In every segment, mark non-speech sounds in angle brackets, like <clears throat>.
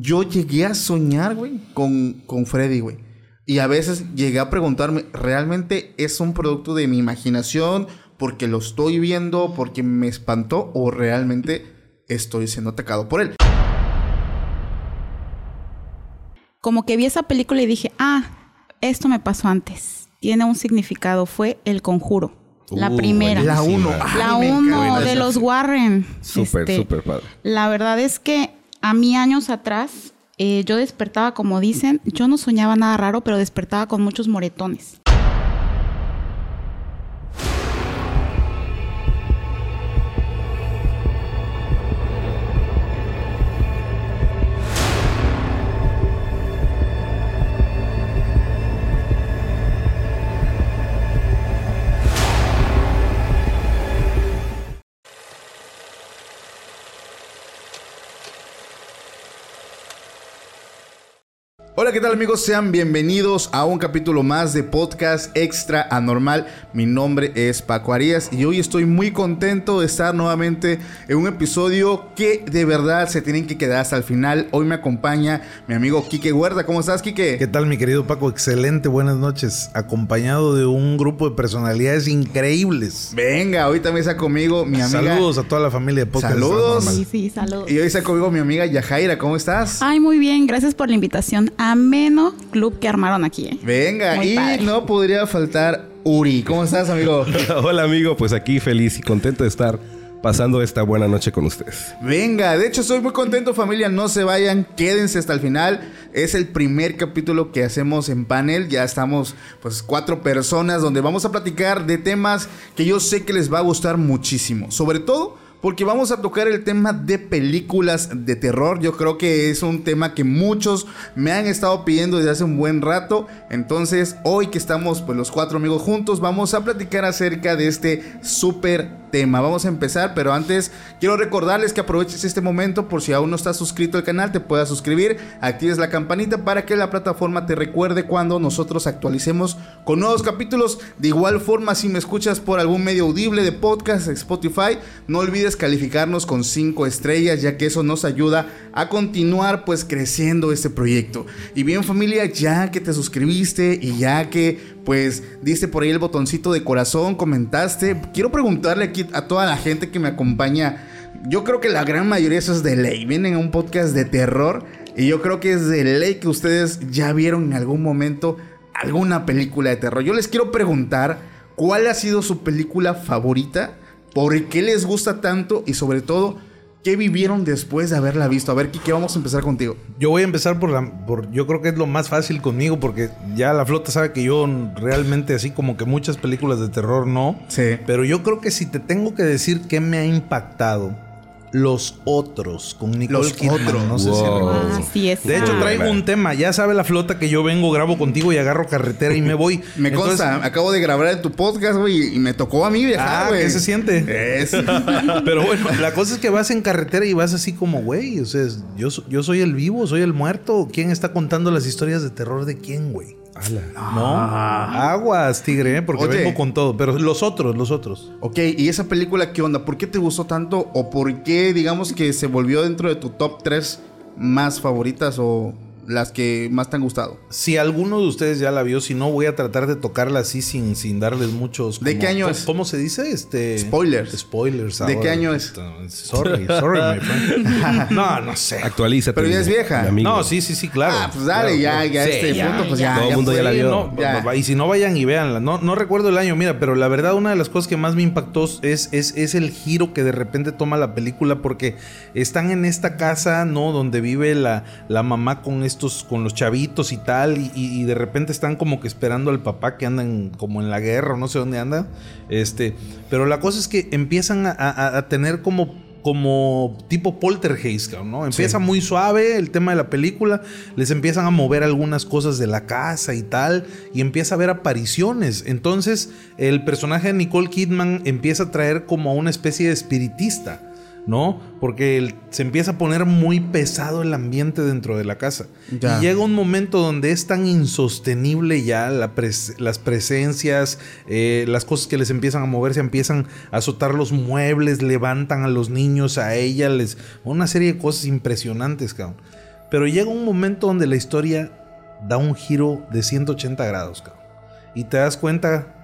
yo llegué a soñar, güey, con, con Freddy, güey. Y a veces llegué a preguntarme, ¿realmente es un producto de mi imaginación? ¿Porque lo estoy viendo? ¿Porque me espantó? ¿O realmente estoy siendo atacado por él? Como que vi esa película y dije, ah, esto me pasó antes. Tiene un significado. Fue El Conjuro. La Uh, primera. La uno. La Ay, me uno encanta. de los Warren. Súper, Este, súper padre. La verdad es que a mí años atrás eh, yo despertaba, como dicen, yo no soñaba nada raro, pero despertaba con muchos moretones. Hola, ¿qué tal amigos? Sean bienvenidos a un capítulo más de Podcast Extra Anormal. Mi nombre es Paco Arias y hoy estoy muy contento de estar nuevamente en un episodio que de verdad se tienen que quedar hasta el final. Hoy me acompaña mi amigo Quique Huerta. ¿Cómo estás, Quique? ¿Qué tal, mi querido Paco? Excelente, buenas noches. Acompañado de un grupo de personalidades increíbles. Venga, hoy también está conmigo mi amiga. Saludos a toda la familia de Podcast. Saludos. Sí, sí, saludos. Y hoy está conmigo mi amiga Yajaira. ¿Cómo estás? Ay, muy bien, gracias por la invitación. Ameno club que armaron aquí. ¿eh? Venga, Muy y padre. no podría faltar Uri. ¿Cómo estás, amigo? <laughs> Hola amigo, pues aquí feliz y contento de estar pasando esta buena noche con ustedes. Venga, de hecho estoy muy contento familia, no se vayan, quédense hasta el final. Es el primer capítulo que hacemos en panel, ya estamos pues cuatro personas donde vamos a platicar de temas que yo sé que les va a gustar muchísimo. Sobre todo porque vamos a tocar el tema de películas de terror. Yo creo que es un tema que muchos me han estado pidiendo desde hace un buen rato. Entonces, hoy que estamos pues los cuatro amigos juntos, vamos a platicar acerca de este súper tema. Vamos a empezar, pero antes quiero recordarles que aproveches este momento por si aún no estás suscrito al canal, te puedas suscribir, actives la campanita para que la plataforma te recuerde cuando nosotros actualicemos con nuevos capítulos. De igual forma, si me escuchas por algún medio audible de podcast, Spotify, no olvides calificarnos con 5 estrellas, ya que eso nos ayuda a continuar pues creciendo este proyecto. Y bien familia, ya que te suscribiste y ya que pues diste por ahí el botoncito de corazón, comentaste, quiero preguntarle aquí a toda la gente que me acompaña, yo creo que la gran mayoría eso es de ley, vienen a un podcast de terror y yo creo que es de ley que ustedes ya vieron en algún momento alguna película de terror. Yo les quiero preguntar cuál ha sido su película favorita, por qué les gusta tanto y sobre todo qué vivieron después de haberla visto. A ver, Kike, vamos a empezar contigo. Yo voy a empezar por la. Por, yo creo que es lo más fácil conmigo porque ya la flota sabe que yo realmente, así como que muchas películas de terror no. Sí. Pero yo creo que si te tengo que decir qué me ha impactado, Los Otros con Nicole Los Kidman. Otros. No sé si Wow. Ah, sí, es. De hecho, Ah, traigo un tema. Ya sabe la flota que yo vengo, grabo contigo y agarro carretera y me voy. <laughs> <laughs> Me Entonces, consta, acabo de grabar en tu podcast, güey, y me tocó a mí viajar, Ah, güey. ¿qué se siente? Es- <laughs> Pero bueno, la cosa es que vas en carretera y vas así como, güey, o sea, yo, yo soy el vivo, soy el muerto. ¿Quién está contando las historias de terror de quién, güey? No, aguas, tigre, ¿eh? porque Oye. vengo con todo. Pero los otros, los otros. Ok, ¿y esa película qué onda? ¿Por qué te gustó tanto? ¿O por qué, digamos, que se volvió dentro de tu top 3 más favoritas o las que más te han gustado? Si alguno de ustedes ya la vio, si no, voy a tratar de tocarla así sin, sin darles muchos. ¿De como- qué año ¿cómo- es? ¿Cómo se dice? Este. Spoilers. Spoilers. ¿De qué año es? Sorry, sorry, my friend. <laughs> No, no sé. Actualízate. Pero ya es vieja. No, sí, sí, sí, claro. Ah, pues dale, Claro, ya, ya, Sí, este ya, punto, pues ya. ya. Todo el mundo ya la vio. No, Ya. va- y si no vayan y véanla. No, no recuerdo el año, mira, pero la verdad una de las cosas que más me impactó es, es, es el giro que de repente toma la película porque están en esta casa, ¿no? Donde vive la, la mamá con estos, con los chavitos y tal, y, de repente están como que esperando al papá que andan como en la guerra o no sé dónde anda. Este, pero la cosa es que empiezan a, a- a tener como como tipo poltergeist, ¿no? Empieza muy suave el tema de la película, les empiezan a mover algunas cosas de la casa y tal, y empieza a haber apariciones. Entonces, el personaje de Nicole Kidman empieza a traer como a una especie de espiritista, ¿no? Porque el- se empieza a poner muy pesado el ambiente dentro de la casa. Ya. Y llega un momento donde es tan insostenible ya la pres- las presencias, eh, las cosas que les empiezan a mover, se empiezan a azotar los muebles, levantan a los niños, a ella, les. Una serie de cosas impresionantes, cabrón. Pero llega un momento donde la historia da un giro de 180 grados, cabrón. Y te das cuenta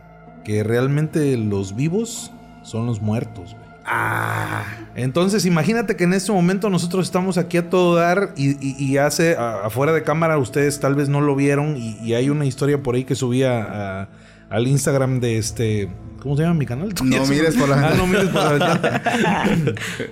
que realmente los vivos son los muertos, güey. Ah. Entonces, imagínate que en este momento nosotros estamos aquí a todo dar y, y- y hace a- afuera de cámara, ustedes tal vez no lo vieron y, y hay una historia por ahí que subía al Instagram de este. ¿Cómo se llama mi canal? No mires por la <laughs> Ah, ventana. no mires por la <laughs> ventana.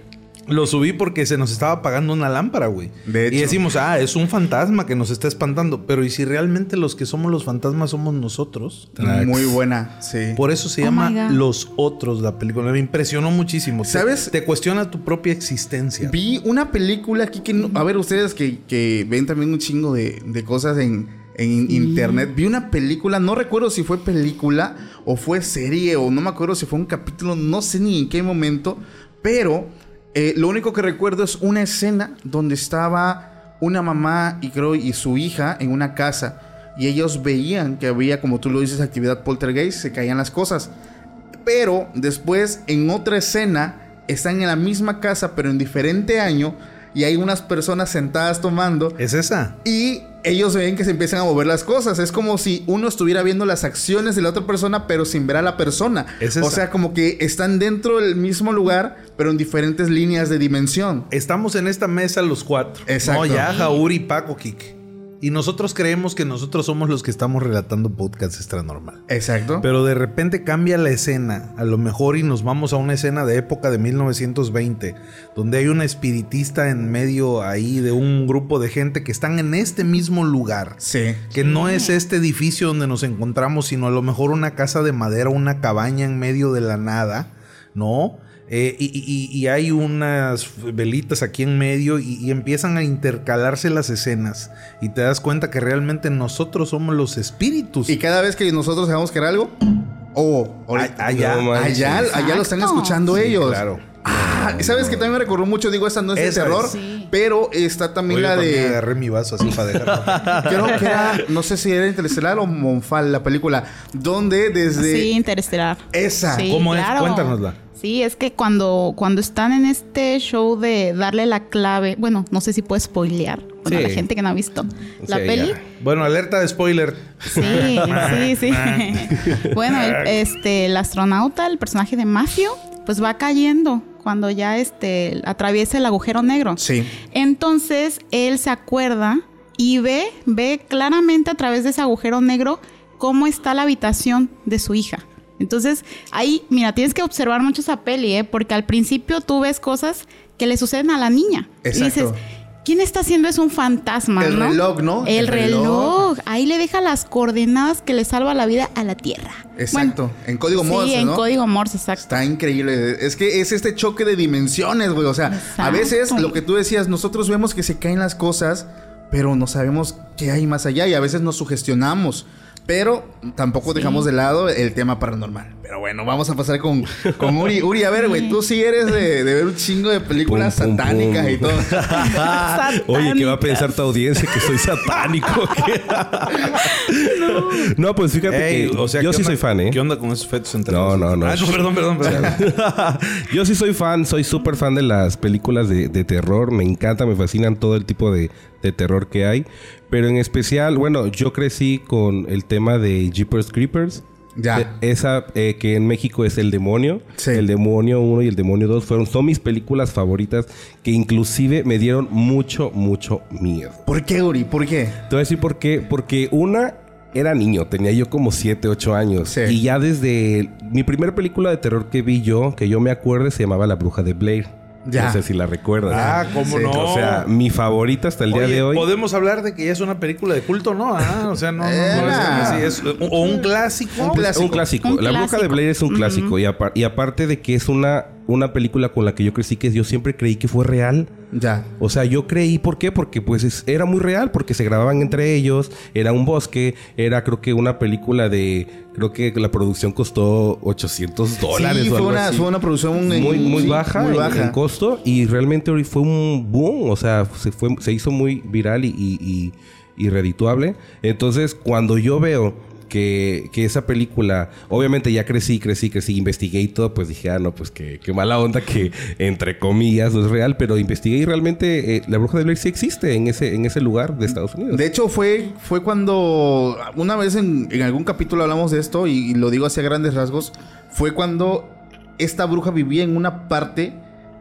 <laughs> Lo subí porque se nos estaba apagando una lámpara, güey. De hecho. Y decimos, ah, es un fantasma que nos está espantando. Pero ¿y si realmente los que somos los fantasmas somos nosotros? Muy buena, sí. Por eso se Oh llama. Los Otros, la película. Me impresionó muchísimo. ¿Sabes? Te, cuestiona tu propia existencia. Vi una película aquí que... no- a ver, ustedes que, que ven también un chingo de, de cosas en, en internet. Vi una película, no recuerdo si fue película o fue serie o no me acuerdo si fue un capítulo, no sé ni en qué momento. Pero eh, lo único que recuerdo es una escena donde estaba una mamá y creo y su hija en una casa. Y ellos veían que había, como tú lo dices, actividad poltergeist, se caían las cosas. Pero después, en otra escena, están en la misma casa, pero en diferente año. Y hay unas personas sentadas tomando. ¿Es esa? Y ellos ven que se empiezan a mover las cosas. Es como si uno estuviera viendo las acciones de la otra persona, pero sin ver a la persona. Es o sea, como que están dentro del mismo lugar, pero en diferentes líneas de dimensión. Estamos en esta mesa los cuatro. Exacto. No, ya, Jauri, Paco, Kik. Y nosotros creemos que nosotros somos los que estamos relatando podcast extra normal. Exacto. Pero de repente cambia la escena, a lo mejor y nos vamos a una escena de época de 1920, donde hay una espiritista en medio ahí de un grupo de gente que están en este mismo lugar. sí. Que no es este edificio donde nos encontramos, sino a lo mejor una casa de madera, una cabaña en medio de la nada, ¿no? Eh, y, y- y hay unas velitas aquí en medio y, y empiezan a intercalarse las escenas y te das cuenta que realmente nosotros somos los espíritus. Y cada vez que nosotros hagamos que era algo, oh, ahorita- A- allá, No allá, allá lo están escuchando Sí, ellos. claro. Ah, ¿sabes que también me recordó mucho? Digo, esta no es de terror, es. Sí. pero está también Oye, la también de. agarré mi vaso así para dejarlo. <laughs> Creo que era, no sé si era Interestelar o Monfal, la película, donde desde Sí, interestelar. esa. Sí, ¿Cómo es? Cuéntanosla. Sí, es que cuando, cuando están en este show de darle la clave, bueno, no sé si puedo spoilear. Bueno, Sí. la gente que no ha visto la Sí, peli. ya. Bueno, alerta de spoiler. Sí, sí, <laughs> sí. <laughs> bueno, el, este, el astronauta, el personaje de Mafio, pues va cayendo cuando ya este, atraviesa el agujero negro. Sí. Entonces él se acuerda y ve, ve claramente a través de ese agujero negro cómo está la habitación de su hija. Entonces, ahí, mira, tienes que observar mucho esa peli, ¿eh? Porque al principio tú ves cosas que le suceden a la niña. Y Exacto. dices, ¿quién está haciendo eso? Un fantasma, El ¿no? reloj, ¿no? El, El reloj. reloj. Ahí le deja las coordenadas que le salva la vida a la Tierra. Exacto. en código sí, Morse, en ¿no? código Morse, exacto. Está increíble. Es que es este choque de dimensiones, güey. O sea, a veces lo que tú decías, nosotros vemos que se caen las cosas, pero no sabemos qué hay más allá y a veces nos sugestionamos. Pero tampoco dejamos de lado el tema paranormal. Pero bueno, vamos a pasar con, con Uri. Uri, a ver, güey, tú sí eres de, de ver un chingo de películas Pum, pum, satánicas pum. y todo. <laughs> Oye, ¿qué va a pensar tu audiencia? Que soy satánico. <laughs> no. pues fíjate Ey, que o sea, yo ¿qué sí onda- soy fan, ¿eh? ¿Qué onda con esos fetos entre No, no, no. Ah, perdón, perdón, perdón. <laughs> yo sí soy fan, soy súper fan de las películas de, de terror. Me encanta, me fascinan todo el tipo de, de terror que hay. Pero en especial, bueno, yo crecí con el tema de Jeepers Creepers. Ya. Eh, Esa eh, que en México es El Demonio. Sí. El Demonio 1 y El Demonio 2 fueron, son mis películas favoritas que inclusive me dieron mucho, mucho miedo. ¿Por qué, Uri? ¿Por qué? Te voy a decir por qué. Porque una era niño, tenía yo como 7, 8 años. Sí. Y ya desde mi primera película de terror que vi yo, que yo me acuerde, se llamaba La Bruja de Blair. Ya. No sé si la recuerdas. Ah, ¿cómo Sí. no? O sea, mi favorita hasta el día de hoy. Podemos hablar de que ya es una película de culto, ¿no? Ah, o sea, no, no, no, es es- o un clásico. Un Es clásico. un clásico. Un la Bruja de. Blair es un clásico. y, apar- y aparte de que es una, una película con la que yo crecí, que yo siempre creí que fue real. Ya. O sea, yo creí, ¿por qué? Porque pues es- era muy real, porque se grababan entre ellos, era un bosque, era creo que una película de, creo que la producción costó 800 dólares sí, o fue algo una, así. fue una producción en- muy, muy sí, baja, muy baja. En, costo y realmente hoy fue un boom, o sea, se, fue, se hizo muy viral y, y, y- y redituable. Entonces, cuando yo veo que, esa película, obviamente ya crecí, crecí, crecí, investigué y todo, pues dije, ah, no, pues qué, qué mala onda que entre comillas no es real, pero investigué y realmente eh, la bruja de Blair sí existe en ese, en ese lugar de Estados Unidos. De hecho, fue, fue cuando una vez en, algún capítulo hablamos de esto y, y lo digo así a grandes rasgos, fue cuando esta bruja vivía en una parte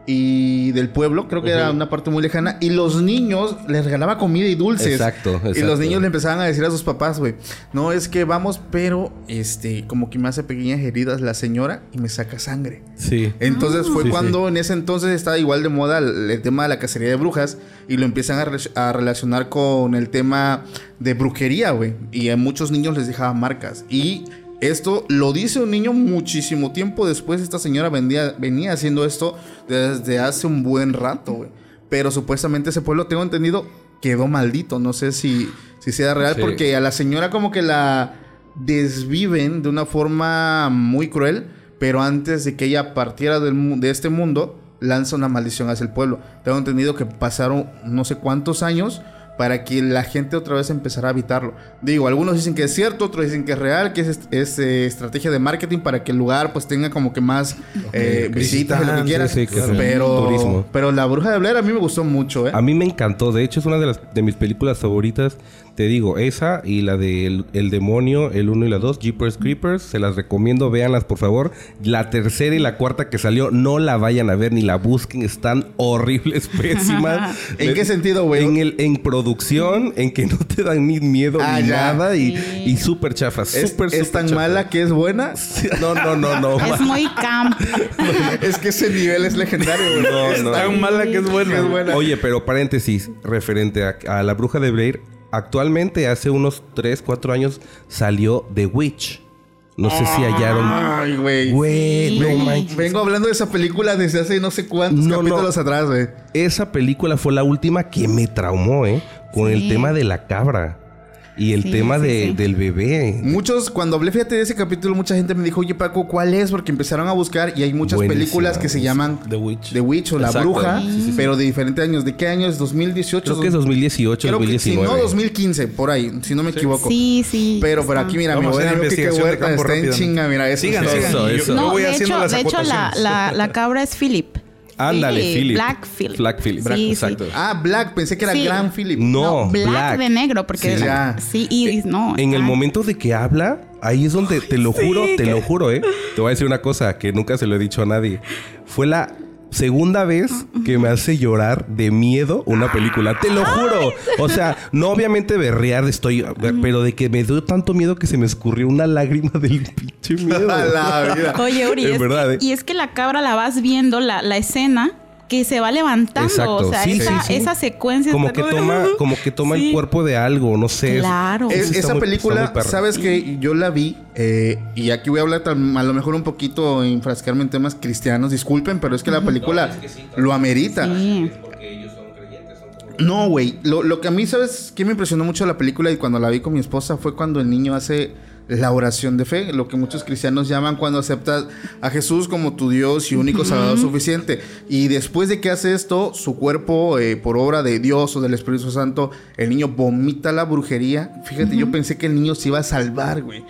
y del pueblo, creo que era una parte muy lejana, y los niños les regalaba comida y dulces. Exacto, Y los exacto. niños le empezaban a decir a sus papás, güey, no es que vamos, pero este, como que me hace pequeñas heridas la señora y me saca sangre. Sí. Entonces fue Sí, cuando en ese entonces estaba igual de moda el, el tema de la cacería de brujas y lo empiezan a, re- a relacionar con el tema de brujería, güey. Y a muchos niños les dejaba marcas. Y esto lo dice un niño muchísimo tiempo después. Esta señora vendía- venía haciendo esto desde hace un buen rato, güey. Pero supuestamente ese pueblo, tengo entendido, quedó maldito. No sé si, si sea real Sí. porque a la señora como que la desviven de una forma muy cruel, pero antes de que ella partiera del de este mundo, lanza una maldición hacia el pueblo. Tengo entendido que pasaron no sé cuántos años para que la gente otra vez empezara a habitarlo. Digo, algunos dicen que es cierto, otros dicen que es real, que es, es, eh, estrategia de marketing para que el lugar pues tenga como que más eh, visitas, lo que quieras. sí, sea pero, turismo. pero la bruja de Blair a mí me gustó mucho, ¿eh? A mí me encantó. De hecho, es una de, las, de mis películas favoritas. Te digo, esa y la de El, El Demonio, el 1 y la 2, Jeepers Creepers. Se las recomiendo, véanlas por favor. La tercera y la cuarta que salió, no la vayan a ver ni la busquen. Están horribles, <laughs> pésimas. <laughs> ¿En qué sentido, güey? En, el, en producción, en que no te dan ni miedo Ah, ni ya. nada. Y, Sí. y súper chafas. ¿Es, Súper, es tan chafa. mala que es buena? No, no, no, no. <laughs> Es muy camp. es que ese nivel es legendario, güey. No, Es no. tan Tan mala que es buena. que es buena. Oye, pero paréntesis, referente a, a la bruja de Blair, actualmente hace unos 3, 4 años salió The Witch. No sé si hallaron. Ay, güey. Güey, no Vengo- manches. Vengo hablando de esa película desde hace no sé cuántos No, capítulos no. atrás, güey. Esa película fue la última que me traumó, ¿eh? Con el tema de la cabra. Y el Sí, tema sí, de- sí. del bebé. Muchos, cuando hablé, fíjate de ese capítulo, mucha gente me dijo, oye Paco, ¿cuál es? Porque empezaron a buscar y hay muchas Buenísima, películas que se llaman The Witch. The Witch o La Exacto. Bruja, Sí, sí, sí. pero de diferentes años. ¿De qué año es? ¿2018? Creo que es 2018, Creo que si 2019. no, 2015, por ahí, si no me equivoco. Sí, sí. Pero por aquí, mira, mi Vamos a buen hacer amigo Kike investigación de Huerta está en chinga, mira, eso. Sigan, sigan. Eso, eso. yo No, voy de haciendo hecho, las de hecho la, la, la cabra es Philip. Ándale, Sí, Philip. Black Philip. Black Philip. Sí, exacto. sí. Ah, Black, pensé que era Sí. Gran Philip. No, Black, Black. de negro, porque Sí, ya. sí, Iris, no. En el momento de que habla, ahí es donde te lo juro, te lo juro, ¿eh? Te voy a decir una cosa que nunca se lo he dicho a nadie. Fue la segunda vez que me hace llorar de miedo una película. Te lo juro. O sea, no obviamente berrear estoy, pero de que me dio tanto miedo que se me escurrió una lágrima del <laughs> pinche miedo. <laughs> A la vida. Oye, Uri, es verdad, que- ¿eh? y es que la cabra la vas viendo, la, la escena que se va levantando. Exacto. O sea, Sí, esa, sí, sí. esa secuencia Como está que toma, <laughs> como que toma el cuerpo de algo, no sé. Claro. Es- esa muy- película, sabes que yo la vi eh, y aquí voy a hablar tal- a lo mejor un poquito enfrascarme en temas cristianos, disculpen, pero es que la película lo amerita. Sí. No, güey, lo, lo que a mí, ¿sabes qué me impresionó mucho de la película y cuando la vi con mi esposa fue cuando el niño hace la oración de fe, lo que muchos cristianos llaman cuando aceptas a Jesús como tu Dios y único salvador suficiente. Y después de que hace esto, su cuerpo, eh, por obra de Dios o del Espíritu Santo, el niño vomita la brujería. Fíjate, yo pensé que el niño se iba a salvar, güey.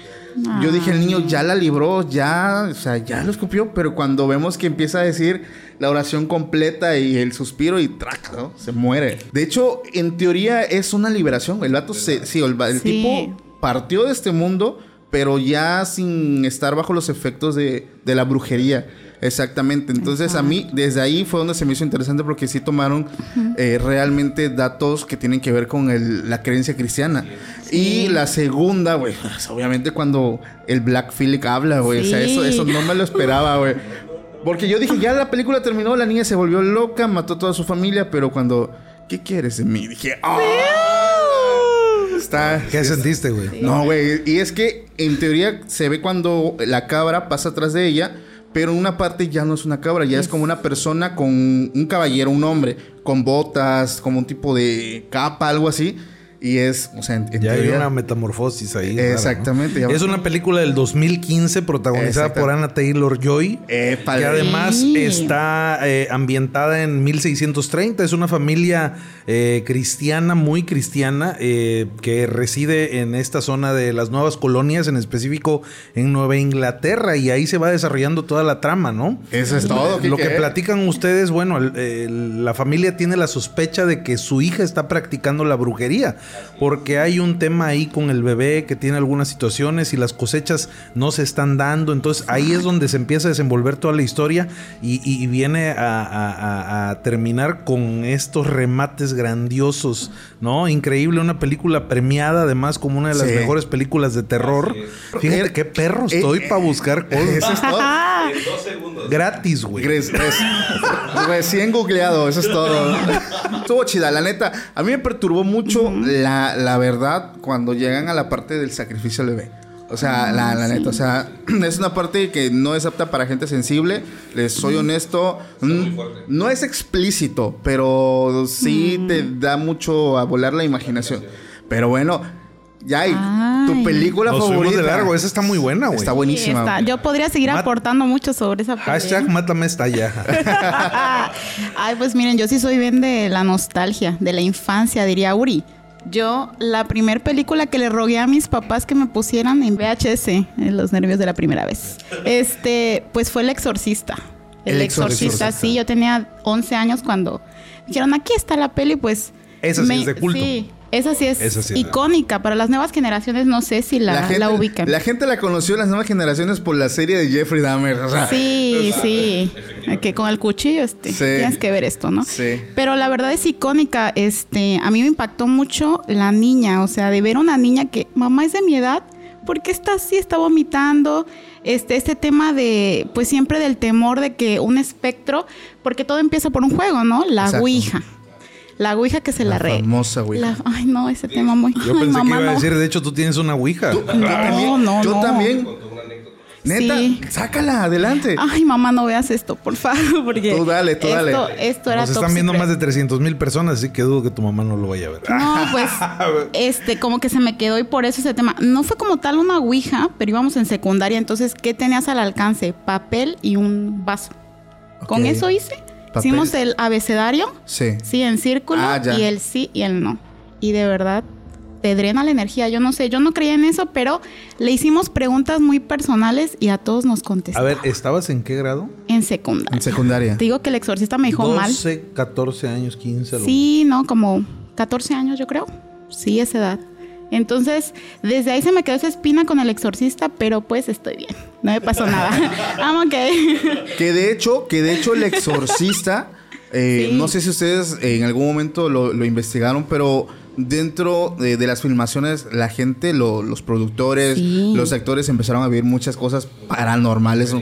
Yo dije, el niño ya la libró, ya, o sea, ya lo escupió, pero cuando vemos que empieza a decir la oración completa y el suspiro y trac, ¿no? Se muere. De hecho, en teoría es una liberación. El vato se, sí, el, el Sí. tipo partió de este mundo, pero ya sin estar bajo los efectos de, de la brujería. Exactamente. Entonces a mí, desde ahí fue donde se me hizo interesante porque sí tomaron eh, realmente datos que tienen que ver con el- la creencia cristiana. Y la segunda, güey, <laughs> obviamente cuando el Black Phillip habla, güey. O sea, eso no me lo esperaba, güey. Porque yo dije, ya la película terminó, la niña se volvió loca, mató a toda su familia, pero cuando, ¿qué quieres de mí? Dije, ¡ah! Está, ¿Qué sentiste, güey? no, güey. Y es que en teoría se ve cuando la cabra pasa atrás de ella, pero en una parte ya no es una cabra, ya es como una persona con un caballero, un hombre, con botas, como un tipo de capa, algo así. Y es, o sea, en, en Ya hay una metamorfosis ahí. rara, ¿no? Exactamente, Es una película del 2015 protagonizada por Anna Taylor Joy. Épale. Que además Sí. está eh, ambientada en 1630. Es una familia eh, cristiana, muy cristiana, eh, que reside en esta zona de las nuevas colonias, en específico en Nueva Inglaterra. Y ahí se va desarrollando toda la trama, ¿no? Eso es todo. Lo que Quique. platican ustedes, bueno, el- el- la familia tiene la sospecha de que su hija está practicando la brujería, porque hay un tema ahí con el bebé que tiene algunas situaciones y las cosechas no se están dando, entonces ahí es donde se empieza a desenvolver toda la historia y, viene a, a- a- a terminar con estos remates grandiosos, ¿no? Increíble, una película premiada además como una de las Sí. mejores películas de terror. Fíjate Eh, qué perro eh, estoy eh, para buscar cosas. Eso es todo. <laughs> Gratis, güey. <laughs> Recién googleado, eso es todo. Estuvo chida, la neta. A mí me perturbó mucho la, la verdad cuando llegan a la parte del sacrificio al bebé. O sea, la, la neta, o sea, <clears throat> es una parte que no es apta para gente sensible. Les soy honesto. mm, No es explícito, pero sí te da mucho a volar la imaginación. Pero bueno, ya tu película Nos fuimos favorita. de largo, esa está muy buena, güey. Está buenísima. Está- Yo podría seguir Mat- aportando mucho sobre esa película. Hashtag <laughs> mátame esta ya. Ay, pues miren, yo sí soy bien de la nostalgia, de la infancia, diría Uri. Yo, la primer película que le rogué a mis papás que me pusieran en VHS, en los nervios de la primera vez, este, pues fue El Exorcista. El, El Exorcista, Exorcista. sí, yo tenía 11 años cuando dijeron, aquí está la peli, pues... Esa sí es de culto. Sí, esa sí es Esa sí es de- icónica. Para las nuevas generaciones no sé si la, la, ubican. la gente la conoció las nuevas generaciones por la serie de Jeffrey Dahmer. O sea, Sí, <laughs> sí. Que con el cuchillo este, Sí. tienes que ver esto, ¿no? Sí. Pero la verdad es icónica. Este, a mí me impactó mucho la niña, o sea, de ver una niña que mamá es de mi edad, ¿por qué está así? Está vomitando. Este, este tema de, pues siempre del temor de que un espectro, porque todo empieza por un juego, ¿no? La Exacto. ouija. La ouija que se la, La re. famosa ouija. la- ay, no, ese tema muy. Yo ay, pensé mamá, que iba a no. decir, de hecho, tú tienes una ouija. Yo también. no, yo no. también. Neta, Sí. sácala adelante. Ay, mamá, no veas esto, por favor, <laughs> porque Tú dale, tú esto, dale. esto era Nos top están viendo secret. más de 300 mil personas, así que dudo que tu mamá no lo vaya a ver. No, <laughs> pues, este, como que se me quedó y por eso ese tema. No fue como tal una ouija, pero íbamos en secundaria, entonces, ¿qué tenías al alcance? Papel y un vaso. Con eso hice. Papel. Hicimos el abecedario, Sí. sí, en círculo, Ah, ya. y el sí y el no. Y de verdad, te drena la energía. Yo no sé, yo no creía en eso, pero le hicimos preguntas muy personales y a todos nos contestó. A ver, ¿estabas en qué grado? En secundaria. En secundaria. Te digo que el exorcista me dijo mal. 12, 14 años, 15. algo. Sí, no, como 14 años yo creo. Sí, esa edad. Entonces, desde ahí se me quedó esa espina con el exorcista, pero pues estoy bien. No me pasó nada. I'm <laughs> okay. Que de hecho, que de hecho el exorcista, <laughs> eh, Sí. no sé si ustedes en algún momento lo, lo investigaron, pero dentro de, de las filmaciones, la gente, lo- los productores, Sí. los actores empezaron a vivir muchas cosas paranormales,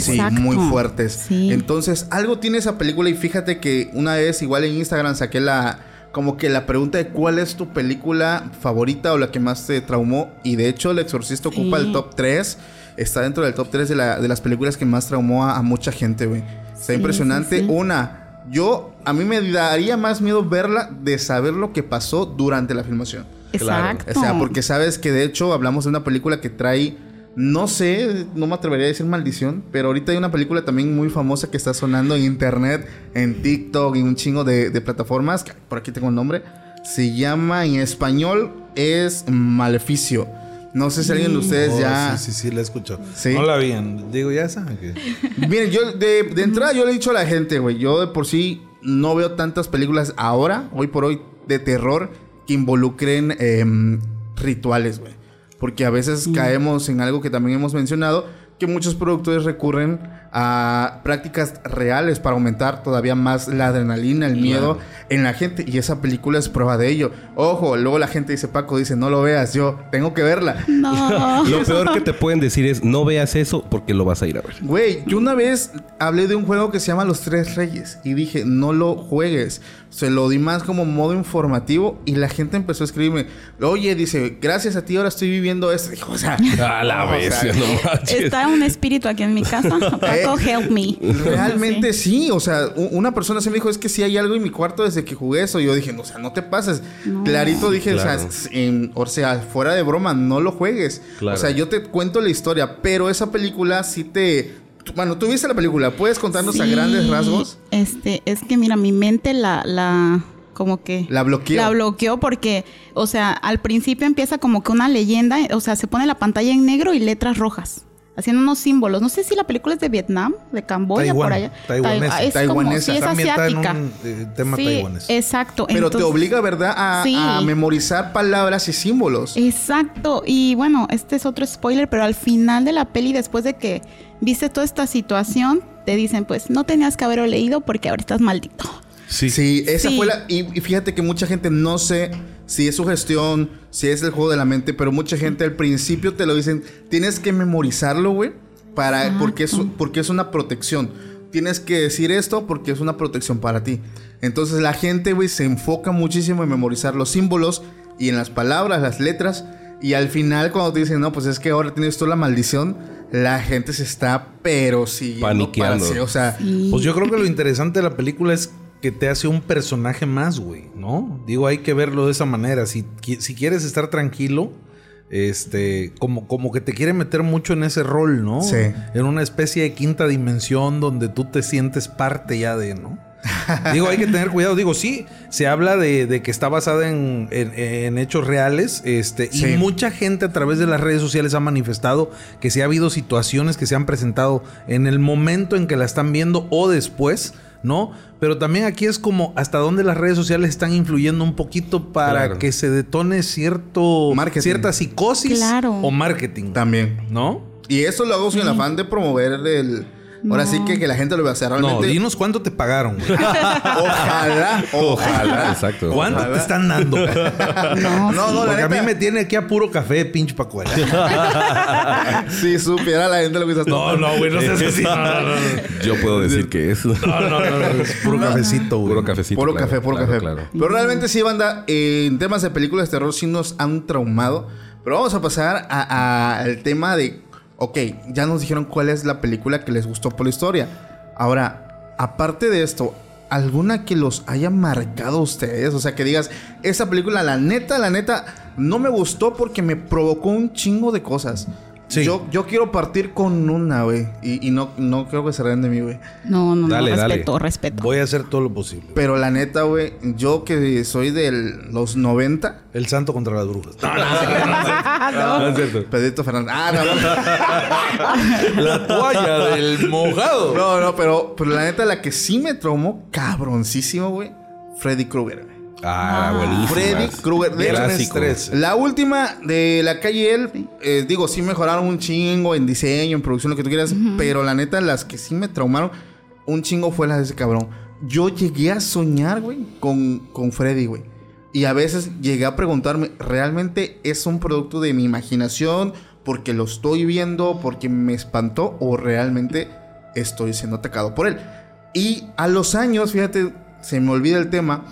sí, muy fuertes. Sí. Entonces, algo tiene esa película y fíjate que una vez igual en Instagram saqué la como que la pregunta de cuál es tu película favorita o la que más te traumó y de hecho El Exorcista Sí. ocupa el top 3, está dentro del top 3 de, la- de las películas que más traumó a, a mucha gente, güey. Está Sí, impresionante. sí, sí. Una, yo a mí me daría más miedo verla de saber lo que pasó durante la filmación. Exacto. O sea, porque sabes que de hecho hablamos de una película que trae, no sé, no me atrevería a decir maldición, pero ahorita hay una película también muy famosa que está sonando en internet, en TikTok y un chingo de, de plataformas. que Por aquí tengo el nombre. Se llama en español es Maleficio. No sé si alguien de ustedes Oh, ya. Sí, sí, sí, la escucho. Sí. No la vi. Digo, ya saben que. <laughs> Miren, yo de, de entrada yo le he dicho a la gente, güey, yo de por sí no veo tantas películas ahora, hoy por hoy, de terror que involucren em, rituales, güey. Porque a veces caemos en algo que también hemos mencionado, que muchos productores recurren a prácticas reales para aumentar todavía más la adrenalina, el miedo en la gente. Y esa película es prueba de ello. Ojo, luego la gente dice, Paco, dice, no lo veas, yo tengo que verla. <laughs> No. <laughs> Lo peor que te pueden decir es no veas eso porque lo vas a ir a ver. Güey, yo una vez hablé de un juego que se llama Los Tres Reyes y dije, no lo juegues. Se lo di más como modo informativo y la gente empezó a escribirme, oye, dice, gracias a ti ahora estoy viviendo esto. Dijo, o sea, <laughs> A la no, o vez, sea, no manches. Está un espíritu aquí en mi casa. <laughs> Paco. eh, help me. Realmente sí. o sea, una persona se me dijo, es que sí hay algo en mi cuarto desde que jugué eso. Y yo dije, no, o sea, no te pases. Clarito dije, Claro. o, sea, en- o sea, fuera de broma, no lo juegues. Claro. O sea, yo te cuento la historia, pero esa película sí te... Bueno, tú viste la película, ¿puedes contarnos a grandes rasgos? Este, es que mira, mi mente la, la, como que... La bloqueó. La bloqueó porque, o sea, al principio empieza como que una leyenda, o sea, se pone la pantalla en negro y letras rojas. Haciendo unos símbolos. No sé si la película es de Vietnam, de Camboya, por allá. taiwanesa. Es como, sí, es en asiática. un, eh, tema sí, taiwanés. exacto. Pero te Entonces- obliga, ¿verdad? A, Sí. a memorizar palabras y símbolos. Exacto. Y bueno, este es otro spoiler, pero al final de la peli, después de que viste toda esta situación, te dicen, pues no tenías que haberlo leído porque ahora estás maldito. Sí. Sí, esa Sí. fue la. Y, y fíjate que mucha gente no sé si es su gestión, si es el juego de la mente, pero mucha gente al principio te lo dicen, tienes que memorizarlo, güey, para, porque, es, porque es una protección. Tienes que decir esto porque es una protección para ti. Entonces la gente, güey, se enfoca muchísimo en memorizar los símbolos y en las palabras, las letras. Y al final, cuando te dicen, no, pues es que ahora tienes tú la maldición, la gente se está, pero sí. Paniqueando. O sea, Sí. Pues yo creo que lo interesante de la película es que te hace un personaje más, güey, ¿no? Digo, hay que verlo de esa manera. Si, si quieres estar tranquilo, este, como, como que te quiere meter mucho en ese rol, ¿no? Sí. En una especie de quinta dimensión donde tú te sientes parte ya de, ¿no? <laughs> Digo, hay que tener cuidado. Digo, sí, se habla de, de que está basada en, en- en hechos reales. Este, Sí. Y mucha gente a través de las redes sociales ha manifestado que sí ha habido situaciones que se han presentado en el momento en que la están viendo o después, ¿no? Pero también aquí es como hasta dónde las redes sociales están influyendo un poquito para Claro. que se detone cierto Marketing. cierta psicosis Claro. o marketing. también. ¿No? Y eso lo hago sin el afán de promover el. Ahora sí No. que, que la gente lo vea hacer No, realmente. dinos cuánto te pagaron, güey. <laughs> ojalá, Ojalá, exacto. ¿Cuánto Ojalá. te están dando? <laughs> No, No, sí. no, la Porque a mí me tiene aquí a puro café, pinche pacuela. <laughs> Si supiera la gente lo que estás No, no, güey, no seas así. No, no, no, no. Yo puedo decir que es. No, no, no, no, es puro cafecito, güey. Puro cafecito. Puro claro, café, puro claro, café. Claro. Pero realmente sí, banda, eh, en temas de películas de terror sí nos han traumado. Pero vamos a pasar a- a- al tema de, ok, ya nos dijeron cuál es la película que les gustó por la historia. Ahora, aparte de esto, ¿alguna que los haya marcado ustedes? O sea, que digas, esa película, la neta, la neta, no me gustó porque me provocó un chingo de cosas. Sí. Yo, yo quiero partir con una, güey. Y, y no, no creo que se rían de mí, güey. No, no, Dale, no, dale. respeto, respeto. Voy a hacer todo lo posible. Pero la neta, güey, yo que soy de los 90, El santo contra las brujas. <laughs> No, es cierto. Pedrito Fernández. Ah, no, <laughs> La toalla del mojado. no. No, no, pero, pero la neta, la que sí me traumó cabroncísimo, güey, Freddy Krueger. güey. Ah, buenísimo. Freddy Krueger. De hecho, Clásico. tres. La última de la calle él, eh, digo, sí mejoraron un chingo en diseño, en producción, lo que tú quieras, pero la neta, las que sí me traumaron un chingo fue la de ese cabrón. Yo llegué a soñar, güey, con, con Freddy, güey. Y a veces llegué a preguntarme, ¿realmente es un producto de mi imaginación? Porque lo estoy viendo, porque me espantó, o realmente estoy siendo atacado por él. Y a los años, fíjate, se me olvida el tema,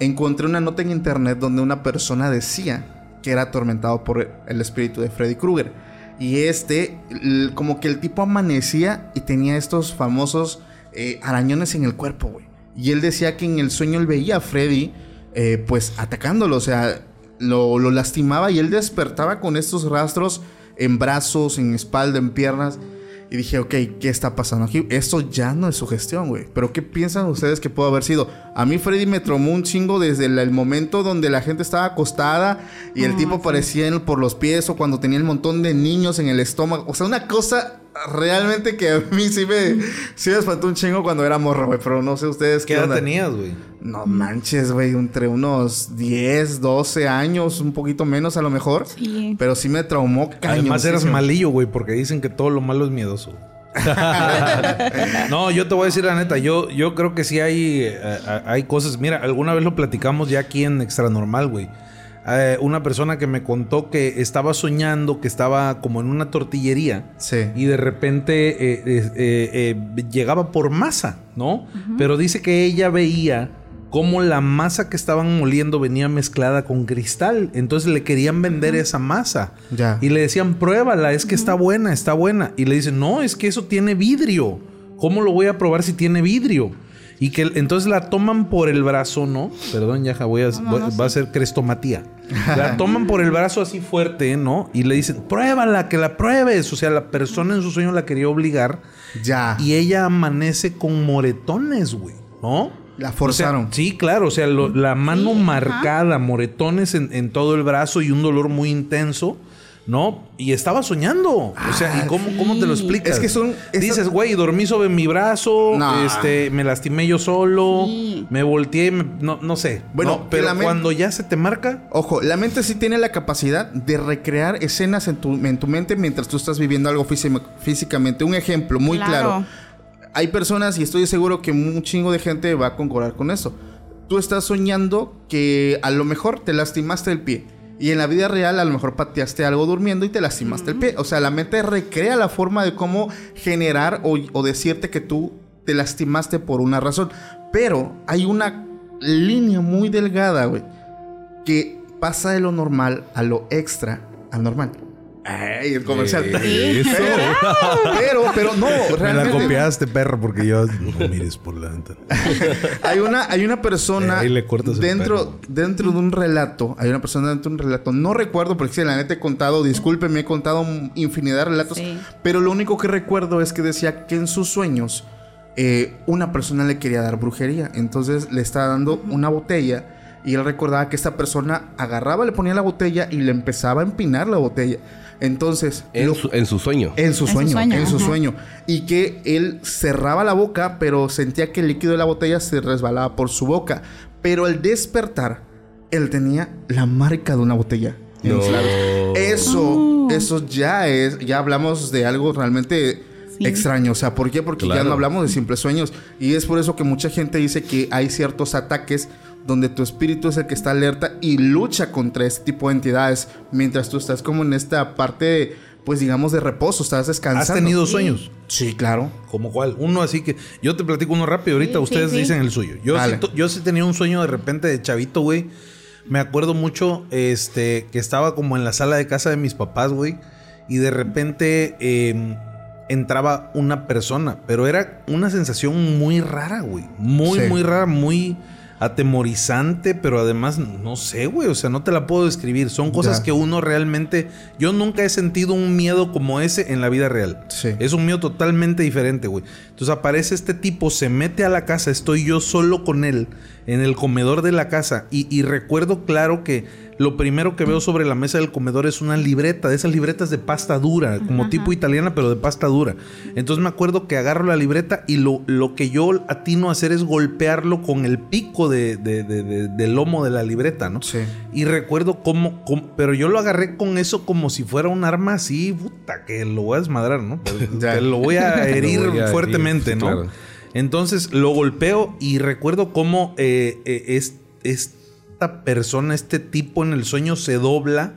encontré una nota en internet donde una persona decía que era atormentado por el espíritu de Freddy Krueger. Y este, como que el tipo amanecía y tenía estos famosos eh, arañones en el cuerpo, güey. Y él decía que en el sueño él veía a Freddy, eh, pues atacándolo, o sea, lo, lo lastimaba y él despertaba con estos rastros en brazos, en espalda, en piernas. Y dije, ok, ¿qué está pasando aquí? Esto ya no es su gestión, güey. Pero ¿qué piensan ustedes que pudo haber sido? A mí Freddy me traumó un chingo desde el, momento donde la gente estaba acostada y el Ah, tipo sí. por los pies o cuando tenía el montón de niños en el estómago. O sea, una cosa realmente que a mí sí me, sí me espantó un chingo cuando era morro, güey. Pero no sé ustedes ¿Qué qué, edad onda. tenías, güey? No manches, güey, entre unos 10, 12 años, un poquito menos a lo mejor. Sí. Pero sí me traumó Además eras malillo, güey, porque dicen que todo lo malo es miedoso. <laughs> no, yo te voy a decir la neta, yo, yo creo que sí hay, eh, eh, hay cosas. Mira, alguna vez lo platicamos ya aquí en Extra Normal, güey. Eh, una persona que me contó que estaba soñando, que estaba como en una tortillería. Sí. Y de repente eh, eh, eh, eh, llegaba por masa, ¿no? Pero dice que ella veía cómo la masa que estaban moliendo venía mezclada con cristal. Entonces le querían vender esa masa. Ya. Y le decían, pruébala, es que está buena, está buena. Y le dicen, no, es que eso tiene vidrio. ¿Cómo lo voy a probar si tiene vidrio? Y que entonces la toman por el brazo, ¿no? Perdón, ya voy a, No, no, voy- no, va a ser crestomatía. La toman por el brazo así fuerte, ¿no? Y le dicen, pruébala, que la pruebes. O sea, la persona en su sueño la quería obligar. Ya. Y ella amanece con moretones, güey, ¿no? La O sea, forzaron. sí, claro, o sea, lo- la mano Sí, ajá. marcada, moretones en, en todo el brazo y un dolor muy intenso, ¿no? Y estaba soñando. O sea, ¿y cómo, cómo te lo explicas? Es que son- esas- Dices, güey, dormí sobre mi brazo, No. este, me lastimé yo solo, Sí. me volteé, me- no, no sé. Bueno, No, pero cuando ya se te marca, Ojo, la mente sí tiene la capacidad de recrear escenas en tu, en tu mente mientras tú estás viviendo algo físi- físicamente. Un ejemplo muy claro. Hay personas, y estoy seguro que un chingo de gente va a concordar con eso. Tú estás soñando que a lo mejor te lastimaste el pie. Y en la vida real a lo mejor pateaste algo durmiendo y te lastimaste el pie. O sea, la mente recrea la forma de cómo generar o, o decirte que tú te lastimaste por una razón. Pero hay una línea muy delgada, güey, que pasa de lo normal a lo extra al normal. Ay, el comercial. Eh, Eso. Pero, pero no, me la copiaste, perro, porque yo no <laughs> mires por la ventana. Hay una, hay una persona Ahí le cortas el dentro, dentro de un relato. Hay una persona dentro de un relato. No recuerdo porque si la neta he contado, discúlpeme, he contado infinidad de relatos. Sí. Pero lo único que recuerdo es que decía que en sus sueños eh, una persona le quería dar brujería. Entonces le estaba dando una botella. Y él recordaba que esta persona agarraba, le ponía la botella y le empezaba a empinar la botella. Entonces, En lo- su, en su sueño. en su En su sueño, en su sueño. Y que él cerraba la boca, pero sentía que el líquido de la botella se resbalaba por su boca. Pero al despertar, él tenía la marca de una botella. en los No. Eso, Oh. eso ya es, ya hablamos de algo realmente Sí. extraño. O sea, ¿por qué? Porque ya no hablamos de simples sueños. Y es por eso que mucha gente dice que hay ciertos ataques donde tu espíritu es el que está alerta y lucha contra este tipo de entidades. Mientras tú estás como en esta parte, pues digamos, de reposo, estás descansando. ¿Has tenido sueños? Sí, claro. ¿Como cuál? Uno así que... Yo te platico uno rápido ahorita, Sí, ustedes sí. dicen el suyo. Yo, Dale. sí, yo sí tenía un sueño de repente de chavito, güey. Me acuerdo mucho este, que estaba como en la sala de casa de mis papás, güey. Y de repente eh, entraba una persona. Pero era una sensación muy rara, güey. Muy, Sí. muy rara, muy atemorizante, pero además, no sé, güey, o sea, no te la puedo describir. Son cosas Ya. que uno realmente... Yo nunca he sentido un miedo como ese en la vida real. Sí. Es un miedo totalmente diferente, güey. Entonces aparece este tipo, se mete a la casa, estoy yo solo con él en el comedor de la casa y, y recuerdo claro que lo primero que veo sobre la mesa del comedor es una libreta, de esas libretas de pasta dura, como tipo italiana, pero de pasta dura. Entonces me acuerdo que agarro la libreta y lo, lo que yo atino a hacer es golpearlo con el pico de, de- de- de- del lomo de la libreta, ¿no? Sí. Y recuerdo cómo, cómo- pero yo lo agarré con eso como si fuera un arma así, puta, que lo voy a desmadrar, ¿no? <laughs> Ya. Que lo voy a <laughs> herir voy a fuertemente, ¿no? claro. Entonces lo golpeo y recuerdo cómo eh, eh, es, esta persona, este tipo en el sueño se dobla,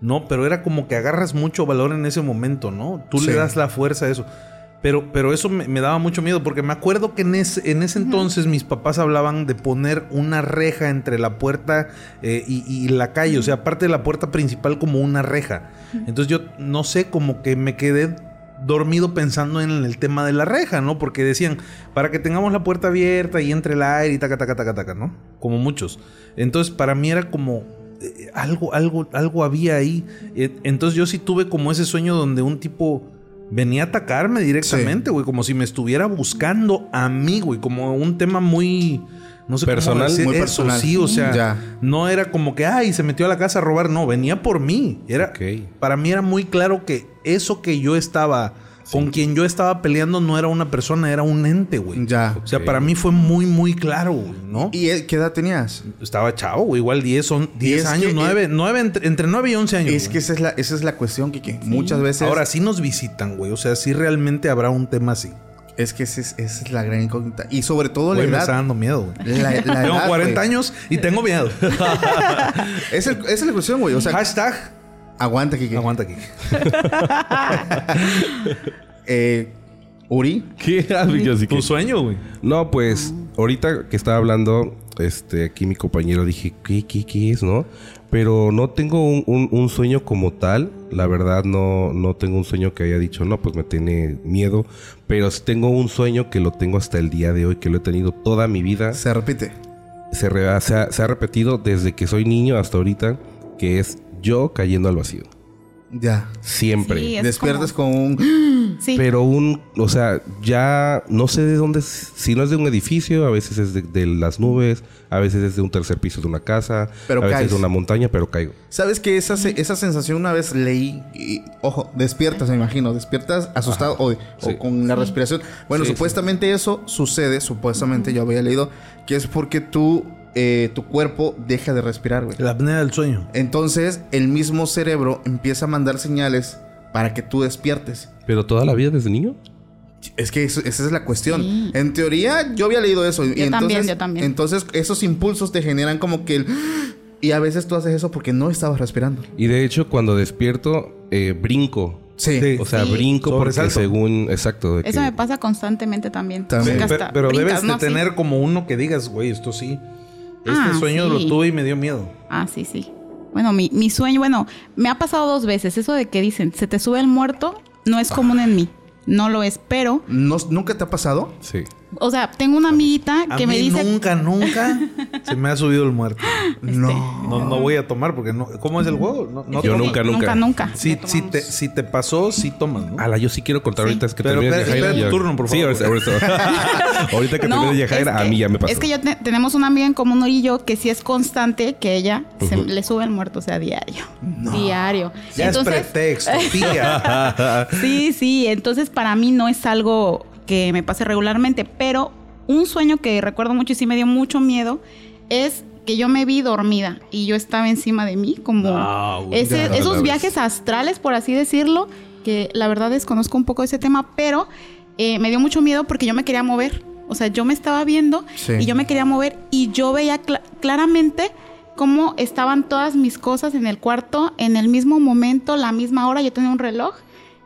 ¿no? Pero era como que agarras mucho valor en ese momento, ¿no? Tú le das la fuerza a eso. Pero, pero eso me, me daba mucho miedo porque me acuerdo que en ese, en ese entonces mis papás hablaban de poner una reja entre la puerta eh, y, y la calle, o sea, aparte de la puerta principal como una reja. Entonces yo no sé, como que me quedé dormido pensando en el tema de la reja, ¿no? Porque decían, para que tengamos la puerta abierta y entre el aire y taca, taca, taca, taca, ¿no? Como muchos. Entonces para mí era como... eh, algo, algo, algo había ahí. Eh, Entonces yo sí tuve como ese sueño donde un tipo venía a atacarme directamente, güey, como si me estuviera buscando a mí, güey, como un tema muy no sé cómo Personal, decir muy eso, personal. sí, o sea, Ya. no era como que ay, se metió a la casa a robar, no, venía por mí. Era para mí era muy claro que eso que yo estaba con quien yo estaba peleando no era una persona, era un ente, güey. Ya. O sea, para mí fue muy muy claro, güey, ¿no? ¿Y eh, qué edad tenías? Estaba chavo, güey, igual 10 son 10 es años, que, 9, 9 entre, entre 9 y 11 años. Es güey. que esa es la, esa es la cuestión, Kike. Muchas veces. Ahora sí nos visitan, güey. O sea, sí realmente habrá un tema así. Es que esa es, esa es la gran incógnita. Y sobre todo Güey, la me edad. está dando miedo, güey. La, la <laughs> Tengo edad, 40 güey. años y tengo miedo. <laughs> Es el- esa es la cuestión, güey. O sea, Hashtag aguanta, Kike. aguanta aquí. <laughs> Eh, Uri. ¿Qué? Que- Tu sueño, güey. No, pues ahorita que estaba hablando, este, aquí mi compañero, dije, ¿qué, qué, qué es, no? Pero no tengo un, un- un sueño como tal. La verdad, no, no tengo un sueño que haya dicho, no, pues me tiene miedo. Pero sí tengo un sueño que lo tengo hasta el día de hoy, que lo he tenido toda mi vida. Se repite. Se, re- se ha, se ha repetido desde que soy niño hasta ahorita, que es yo cayendo al vacío. Ya. Siempre. Sí, es Despiertas con un... Sí. Pero un, o sea, ya no sé de dónde, si no es de un edificio, a veces es de, de las nubes, a veces es de un tercer piso de una casa, Pero a veces caes. de una montaña, pero caigo. ¿Sabes que esa, se- esa sensación una vez leí? y, ojo, despiertas, me imagino. Despiertas asustado o, o Sí. con la respiración. Bueno, Sí, supuestamente eso sucede, supuestamente yo había leído, que es porque tú, eh, tu cuerpo deja de respirar, güey. La apnea del sueño. Entonces, el mismo cerebro empieza a mandar señales para que tú despiertes. Pero toda la vida desde niño. Es que eso- esa es la cuestión. Sí. En teoría, yo había leído eso. y Yo también, entonces, yo también. Entonces, esos impulsos te generan como que el... Y a veces tú haces eso porque no estabas respirando. Y de hecho, cuando despierto, eh, brinco. Sí. Sí. O sea, Sí. brinco porque según... Exacto. de Eso que- me pasa constantemente también. También. Pero, hasta pero brincas, debes de tener como uno que digas, güey, esto sí. Este Ah, sueño sí. lo tuve y me dio miedo. Ah, sí, sí. Bueno, mi, mi sueño, bueno, me ha pasado dos veces. Eso de que dicen, se te sube el muerto, no es común en mí. No lo es, pero, ¿No- ¿Nunca te ha pasado? Sí. O sea, tengo una amiguita A que me mí dice... nunca, nunca <laughs> se me ha subido el muerto. este, No. No, no voy a tomar porque no. ¿Cómo es el juego? No, no Yo nunca, nunca. Nunca, nunca. Si, si, te, si te pasó, sí tomas, ¿no? Ala, yo sí quiero contar Sí. ahorita es que Pero termine espera- tu turno, por Sí, favor. ahorita, ahorita. <laughs> ahorita que No, termine Yajaira, a mí ya me pasó. Es que yo te- tenemos una amiga en común, y yo, que sí es constante que ella se le sube el muerto, o sea, diario. Diario. Ya es pretexto, tía. <laughs> Sí, sí. Entonces, para mí no es algo que me pase regularmente, pero un sueño que recuerdo mucho y sí me dio mucho miedo es que yo me vi dormida y yo estaba encima de mí, como No, ese- esos viajes astrales, por así decirlo, que la verdad desconozco un poco ese tema, pero eh, me dio mucho miedo porque yo me quería mover. O sea, yo me estaba viendo Sí. y yo me quería mover y yo veía cla- claramente cómo estaban todas mis cosas en el cuarto en el mismo momento, la misma hora. Yo tenía un reloj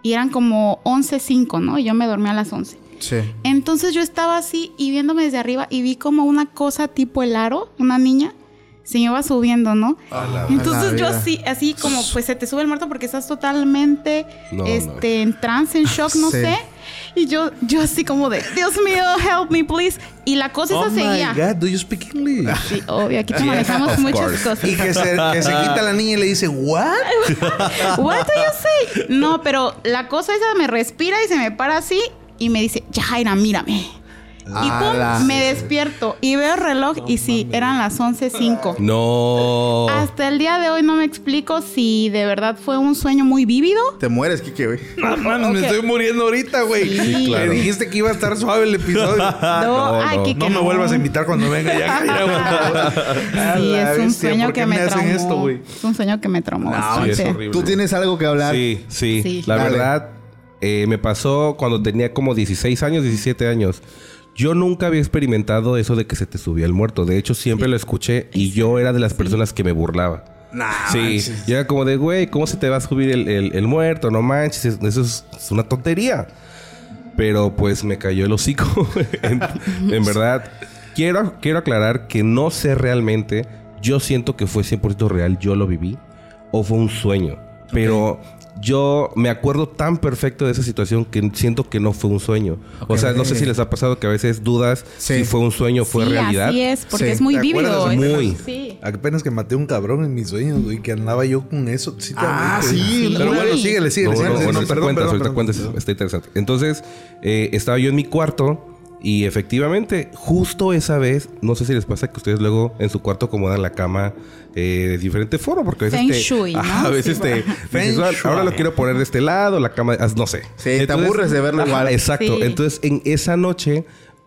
y eran como 11.05, ¿no? Y yo me dormía a las 11. Sí. Entonces yo estaba así y viéndome desde arriba y vi como una cosa tipo el aro, una niña, se me iba subiendo, ¿no? A Entonces la yo así, así como pues se te sube el muerto porque estás totalmente No, este, en trance, en shock, no Sí. sé. Y yo, yo así como de, Dios mío, help me, please. Y la cosa oh esa my seguía. God, do you speak English? Sí, obvio, aquí te manejamos of muchas course. cosas. Y que se, que se quita la niña y le dice, ¿what? <laughs> What do you say? No, pero la cosa esa me respira y se me para así y me dice, Jaira, mírame. Y Ala. pum, me despierto y veo el reloj y sí, eran las 11.05. No. Hasta el día de hoy no me explico si de verdad fue un sueño muy vívido. Te mueres, Kike, güey. <laughs> No, mames, me estoy muriendo ahorita, güey. Sí, claro. Me dijiste que iba a estar suave el episodio. <laughs> No, no, ay, no. que- No me vuelvas a invitar cuando venga ya. <laughs> Jaira, güey, por favor. A Sí, es un sueño ¿por qué que me, hacen traumó. esto, es un sueño que me traumó Sí, es horrible. Tú tienes algo que hablar. Sí, sí. Sí. La Dale. verdad, eh, me pasó cuando tenía como 16 años, 17 años. Yo nunca había experimentado eso de que se te subía el muerto. De hecho, siempre lo escuché y yo era de las personas que me burlaba. Nah, sí, manches. yo era como de, güey, ¿cómo se te va a subir el, el- el muerto? No manches, es- eso es, es una tontería. Pero pues me cayó el hocico. <laughs> en, en verdad, quiero, quiero aclarar que no sé realmente, yo siento que fue 100% real, yo lo viví, o fue un sueño. Pero yo me acuerdo tan perfecto de esa situación que siento que no fue un sueño. O sea, no sé si les ha pasado que a veces dudas Sí. si fue un sueño o fue sí, realidad. así es, porque Sí. es muy ¿Te vívido. es- Muy. Sí. Apenas que maté a un cabrón en mis sueños, güey, que andaba yo con eso. Ah, sí, Pero bueno, síguele, síguele. No, síguele, no, síguele. bueno, No, ahorita perdón, cuentas, perdón, ahorita perdón. cuentas, está interesante. Entonces, eh, estaba yo en mi cuarto y efectivamente, justo esa vez, no sé si les pasa que ustedes luego en su cuarto acomodan la cama eh, de diferente forma, porque a veces Feng te, shui, ¿no? Ajá, a veces Sí, te, dices, Feng "Ah, ahora lo quiero poner de este lado, la cama, ah, no sé. Sí, te aburres de verlo igual. Exacto. Sí. Entonces, en esa noche,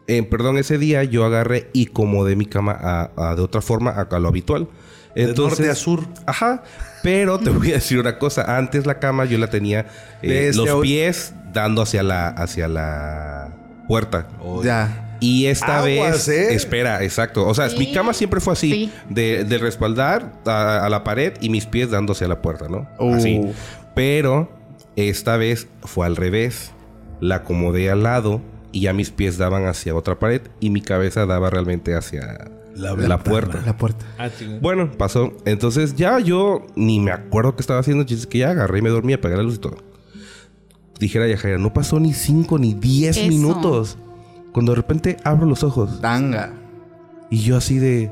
eh, perdón, ese día yo agarré y acomodé mi cama a- a- de otra forma a, a lo habitual. De norte a sur. Ajá. Pero te voy a decir una cosa. Antes la cama yo la tenía eh, los pies dando hacia la, hacia la puerta. Ya. Y esta Aguas, vez... ¿eh? Espera, exacto. O sea, Sí. mi cama siempre fue así. Sí. De, de respaldar a, a la pared y mis pies dando hacia la puerta, ¿no? Uh. Así. Pero esta vez fue al revés. La acomodé al lado y ya mis pies daban hacia otra pared y mi cabeza daba realmente hacia... la, puerta. La puerta. Ah. Bueno, pasó. Entonces ya yo ni me acuerdo qué estaba haciendo. Chistes que ya agarré y me dormí, apagué la luz y todo. Dijera Yajaira, no pasó ni cinco ni diez Eso. minutos. Cuando de repente abro los ojos. Tanga. Y yo así de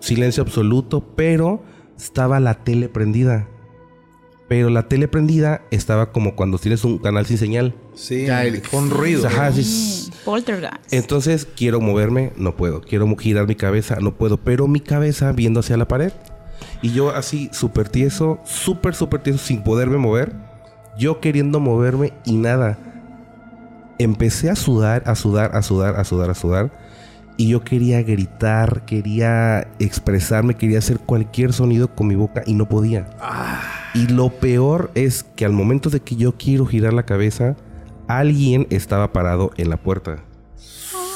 silencio absoluto, pero estaba la tele prendida. Pero la tele prendida estaba como cuando tienes un canal sin señal. Sí, Ya, el- con ruido. Ajá, sí. Sí, Poltergeist. Entonces quiero moverme, no puedo. Quiero girar mi cabeza, no puedo. Pero mi cabeza viendo hacia la pared. Y yo así súper tieso, súper, súper tieso, sin poderme mover. Yo queriendo moverme y nada. Empecé a sudar, a sudar, a sudar, a sudar, a sudar. Y yo quería gritar, quería expresarme, quería hacer cualquier sonido con mi boca y no podía. Y lo peor es que al momento de que yo quiero girar la cabeza, alguien estaba parado en la puerta.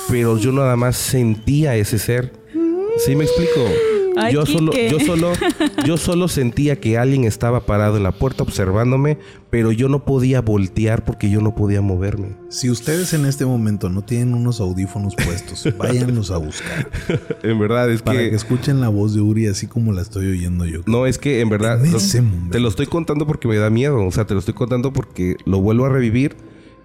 Pero yo nada más sentía ese ser. ¿Sí me explico? Ay, yo solo, yo solo, <laughs> yo solo sentía que alguien estaba parado en la puerta observándome, pero yo no podía voltear porque yo no podía moverme. Si ustedes en este momento no tienen unos audífonos puestos, <laughs> váyanlos a buscar. En verdad es Para que, que escuchen la voz de Uri así como la estoy oyendo yo. no es que en verdad En lo- ese momento. te lo estoy contando porque me da miedo, o sea, te lo estoy contando porque lo vuelvo a revivir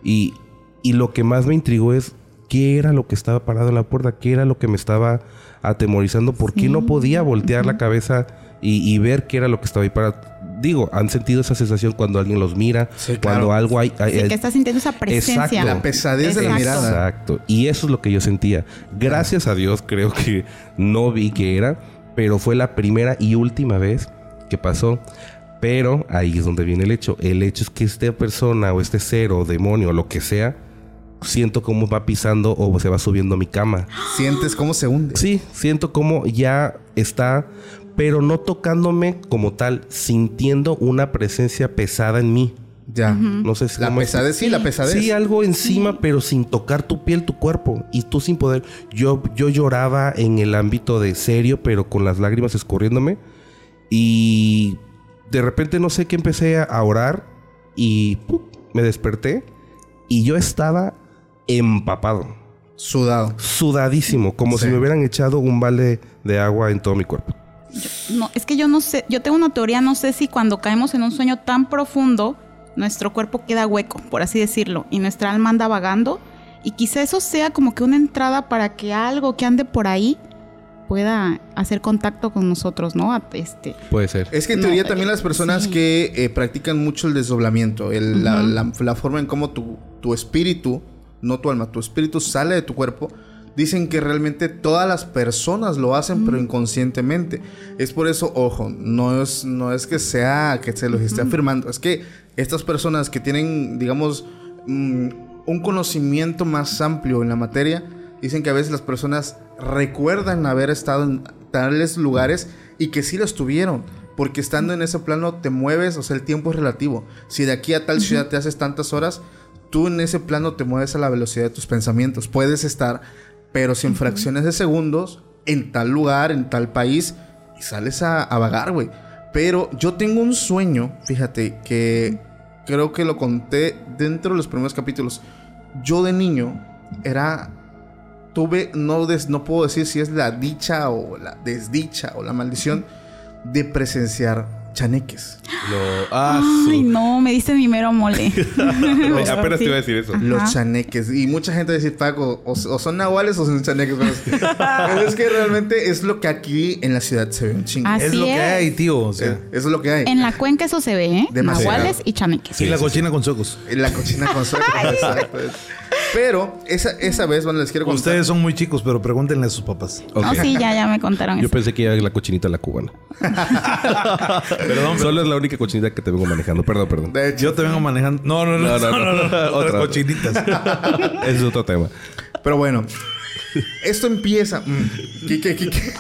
y y lo que más me intrigó es qué era lo que estaba parado en la puerta, qué era lo que me estaba atemorizando, por qué no podía voltear la cabeza y, y ver qué era lo que estaba ahí parado. Digo, han sentido esa sensación cuando alguien los mira, Sí, cuando claro. algo hay, hay- Sí, que estás sintiendo esa presencia. Exacto. La pesadez de la Exacto. mirada. Exacto. Y eso es lo que yo sentía. Gracias a Dios creo que no vi que era, pero fue la primera y última vez que pasó. Pero ahí es donde viene el hecho. El hecho es que esta persona o este ser o demonio o lo que sea, siento cómo va pisando o se va subiendo a mi cama. Sientes cómo se hunde. Sí, siento como ya está, pero no tocándome como tal, sintiendo una presencia pesada en mí. Ya. No sé si La cómo- pesadez, sí, la pesadez. Sí, algo encima, pero sin tocar tu piel, tu cuerpo. Y tú sin poder. Yo, yo lloraba en el ámbito de serio, pero con las lágrimas escurriéndome. Y de repente no sé qué empecé a orar. Y ¡pup! me desperté. Y yo estaba empapado. Sudado. Sudadísimo. Como Sí. si me hubieran echado un balde de agua en todo mi cuerpo. No, es que yo no sé, yo tengo una teoría, no sé si cuando caemos en un sueño tan profundo, nuestro cuerpo queda hueco, por así decirlo, y nuestra alma anda vagando, y quizá eso sea como que una entrada para que algo que ande por ahí pueda hacer contacto con nosotros, ¿no? Este, Puede ser. Es que en No, teoría eh, también las personas sí. que eh, practican mucho el desdoblamiento, el- la, Ujú. la- la forma en cómo tu, tu espíritu, no tu alma, tu espíritu sale de tu cuerpo, dicen que realmente todas las personas lo hacen, pero inconscientemente. Es por eso, ojo, no es, no es que sea que se los esté afirmando, es que estas personas que tienen, digamos, mm, un conocimiento más amplio en la materia, dicen que a veces las personas recuerdan haber estado en tales lugares y que sí lo estuvieron. Porque estando en ese plano te mueves, o sea, el tiempo es relativo. Si de aquí a tal ciudad te haces tantas horas, tú en ese plano te mueves a la velocidad de tus pensamientos. Puedes estar, pero sin fracciones de segundos, en tal lugar, en tal país, y sales a, a vagar, güey. Pero yo tengo un sueño, fíjate, que creo que lo conté dentro de los primeros capítulos. Yo de niño era tuve, no, des- no puedo decir si es la dicha o la desdicha o la maldición de presenciar chaneques. No. Ah, Ay, su- no, me diste mi mero mole. <laughs> Apenas te iba a decir eso. Ajá. Los chaneques. Y mucha gente va a decir, Paco, o, o son nahuales o son chaneques. Pero es, que realmente es lo que aquí en la ciudad se ve un chingo. Así es lo que hay, tío. O sea, Eso es lo que hay. En la cuenca eso se ve, ¿eh? Demasiado. Nahuales y chaneques. y la cochina con socos. La cochina con <laughs> exacto. Pero esa, esa vez, bueno, les quiero contar. Ustedes son muy chicos, pero pregúntenle a sus papás. Ok. No, sí, ya, ya me contaron Yo eso. pensé que era la cochinita la cubana. <laughs> Perdón, Solo es la única cochinita que te vengo manejando. Perdón, perdón. De hecho, Yo te vengo manejando. No, no, no, no, no, no, Otra. Otras cochinitas. <laughs> Ese es otro tema. pero bueno. Esto empieza. Mm, Quique, Quique.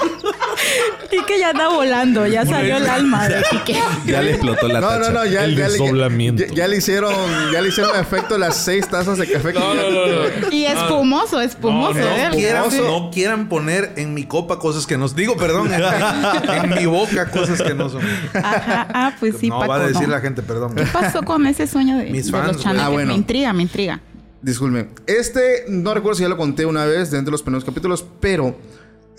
Quique ya anda volando, ya salió el alma de Quique. Ya le explotó la No, tacha. no, no, ya, El ya le- desdoblamiento. ya- ya le hicieron, ya le hicieron efecto las seis tazas de café. que ya- Y espumoso, espumoso, no, ¿eh? quieran, Sí. no quieran poner en mi copa cosas que no... Digo, perdón. En, en mi boca cosas que no son. Ajá, ah, pues sí, no Paco, va a decir no. la gente, perdón. ¿Qué pasó con ese sueño de, Mis de fans, los? Ah, bueno. Me intriga, me intriga. Disculpe. Este, no recuerdo si ya lo conté una vez dentro de los primeros capítulos, pero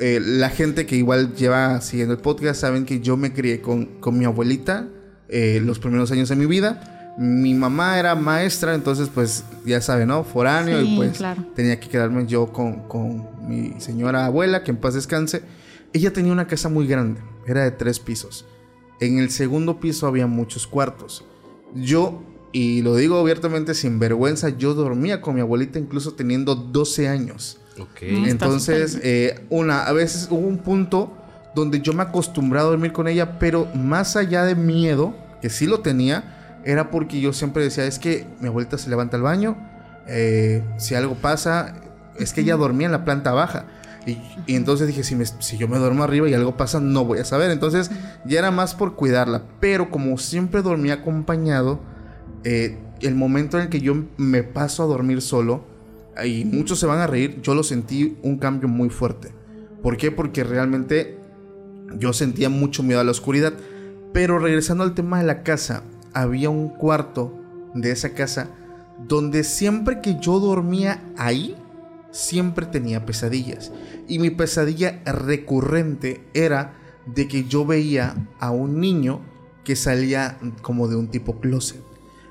eh, la gente que igual lleva siguiendo el podcast saben que yo me crié con, con mi abuelita eh, los primeros años de mi vida. Mi mamá era maestra, entonces pues ya saben, ¿no? Foráneo Sí, y pues claro. tenía que quedarme yo con, con mi señora abuela, que en paz descanse. Ella tenía una casa muy grande, era de tres pisos. En el segundo piso había muchos cuartos. Yo, y lo digo abiertamente sin vergüenza, yo dormía con mi abuelita incluso teniendo 12 años. Entonces, eh, una, a veces hubo un punto donde yo me acostumbraba a dormir con ella, pero más allá de miedo, que sí lo tenía, era porque yo siempre decía, es que mi abuelita se levanta al baño, eh, si algo pasa, es que ella dormía en la planta baja. Y, y entonces dije, si, me- si yo me duermo arriba y algo pasa, no voy a saber. Entonces ya era más por cuidarla. Pero como siempre dormía acompañado, eh, el momento en el que yo me paso a dormir solo, y muchos se van a reír, yo lo sentí un cambio muy fuerte. ¿Por qué? Porque realmente yo sentía mucho miedo a la oscuridad. Pero regresando al tema de la casa, había un cuarto de esa casa donde siempre que yo dormía ahí, siempre tenía pesadillas. Y mi pesadilla recurrente era de que yo veía a un niño que salía como de un tipo closet.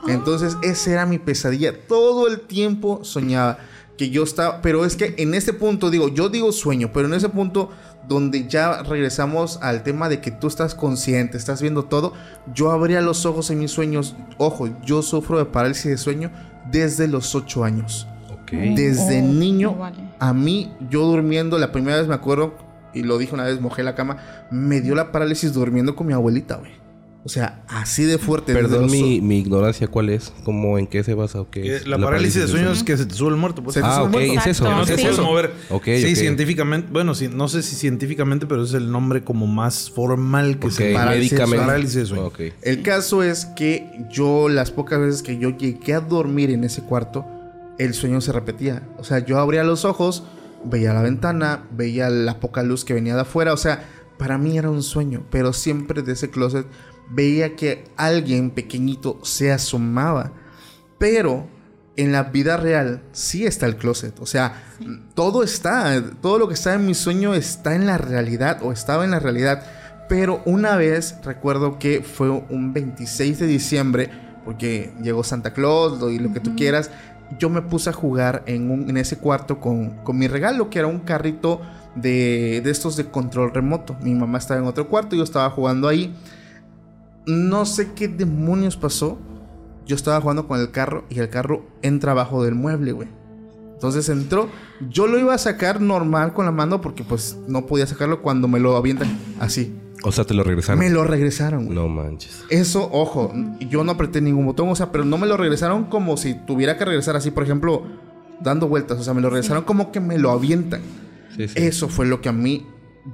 Entonces, esa era mi pesadilla. Todo el tiempo soñaba que yo estaba. Pero es que en ese punto, digo, yo digo sueño, pero en ese punto donde ya regresamos al tema de que tú estás consciente, estás viendo todo, yo abría los ojos en mis sueños. Ojo, yo sufro de parálisis de sueño desde los 8 años. Desde Oh, niño, vale. a mí, yo durmiendo, la primera vez me acuerdo, y lo dije una vez, mojé la cama, me dio la parálisis durmiendo con mi abuelita, güey. O sea, así de fuerte. Perdón los- mi, mi ignorancia, ¿cuál es? ¿Cómo, ¿En qué se basa o qué es? la, parálisis de sueños es que se te sube el muerto. Pues. Ah, ok, es eso. No es te sí. puedes eso. mover. Ok, sí, científicamente, bueno, sí, no sé si científicamente, pero es el nombre como más formal que Ok, se parálisis. Parálisis de sueño. El caso es que yo, las pocas veces que yo llegué a dormir en ese cuarto, el sueño se repetía. O sea, yo abría los ojos, veía la ventana, veía la poca luz que venía de afuera. O sea, para mí era un sueño, pero siempre de ese closet veía que alguien pequeñito se asomaba. Pero en la vida real sí está el closet. O sea, todo está, todo lo que está en mi sueño está en la realidad o estaba en la realidad. Pero una vez recuerdo que fue un 26 de diciembre, porque llegó Santa Claus lo- y lo que tú quieras. Yo me puse a jugar en, un- en ese cuarto con, con mi regalo, que era un carrito de, de estos de control remoto. Mi mamá estaba en otro cuarto, yo estaba jugando ahí. No sé qué demonios pasó. Yo estaba jugando con el carro y el carro entra abajo del mueble, güey. Entonces entró. Yo lo iba a sacar normal con la mano porque pues no podía sacarlo cuando me lo avientan así. O sea, te lo regresaron. Me lo regresaron, güey. No manches. Eso, ojo, yo no apreté ningún botón, o sea, pero no me lo regresaron como si tuviera que regresar así, por ejemplo, dando vueltas, o sea, me lo regresaron como que me lo avientan. Sí, sí. Eso fue lo que a mí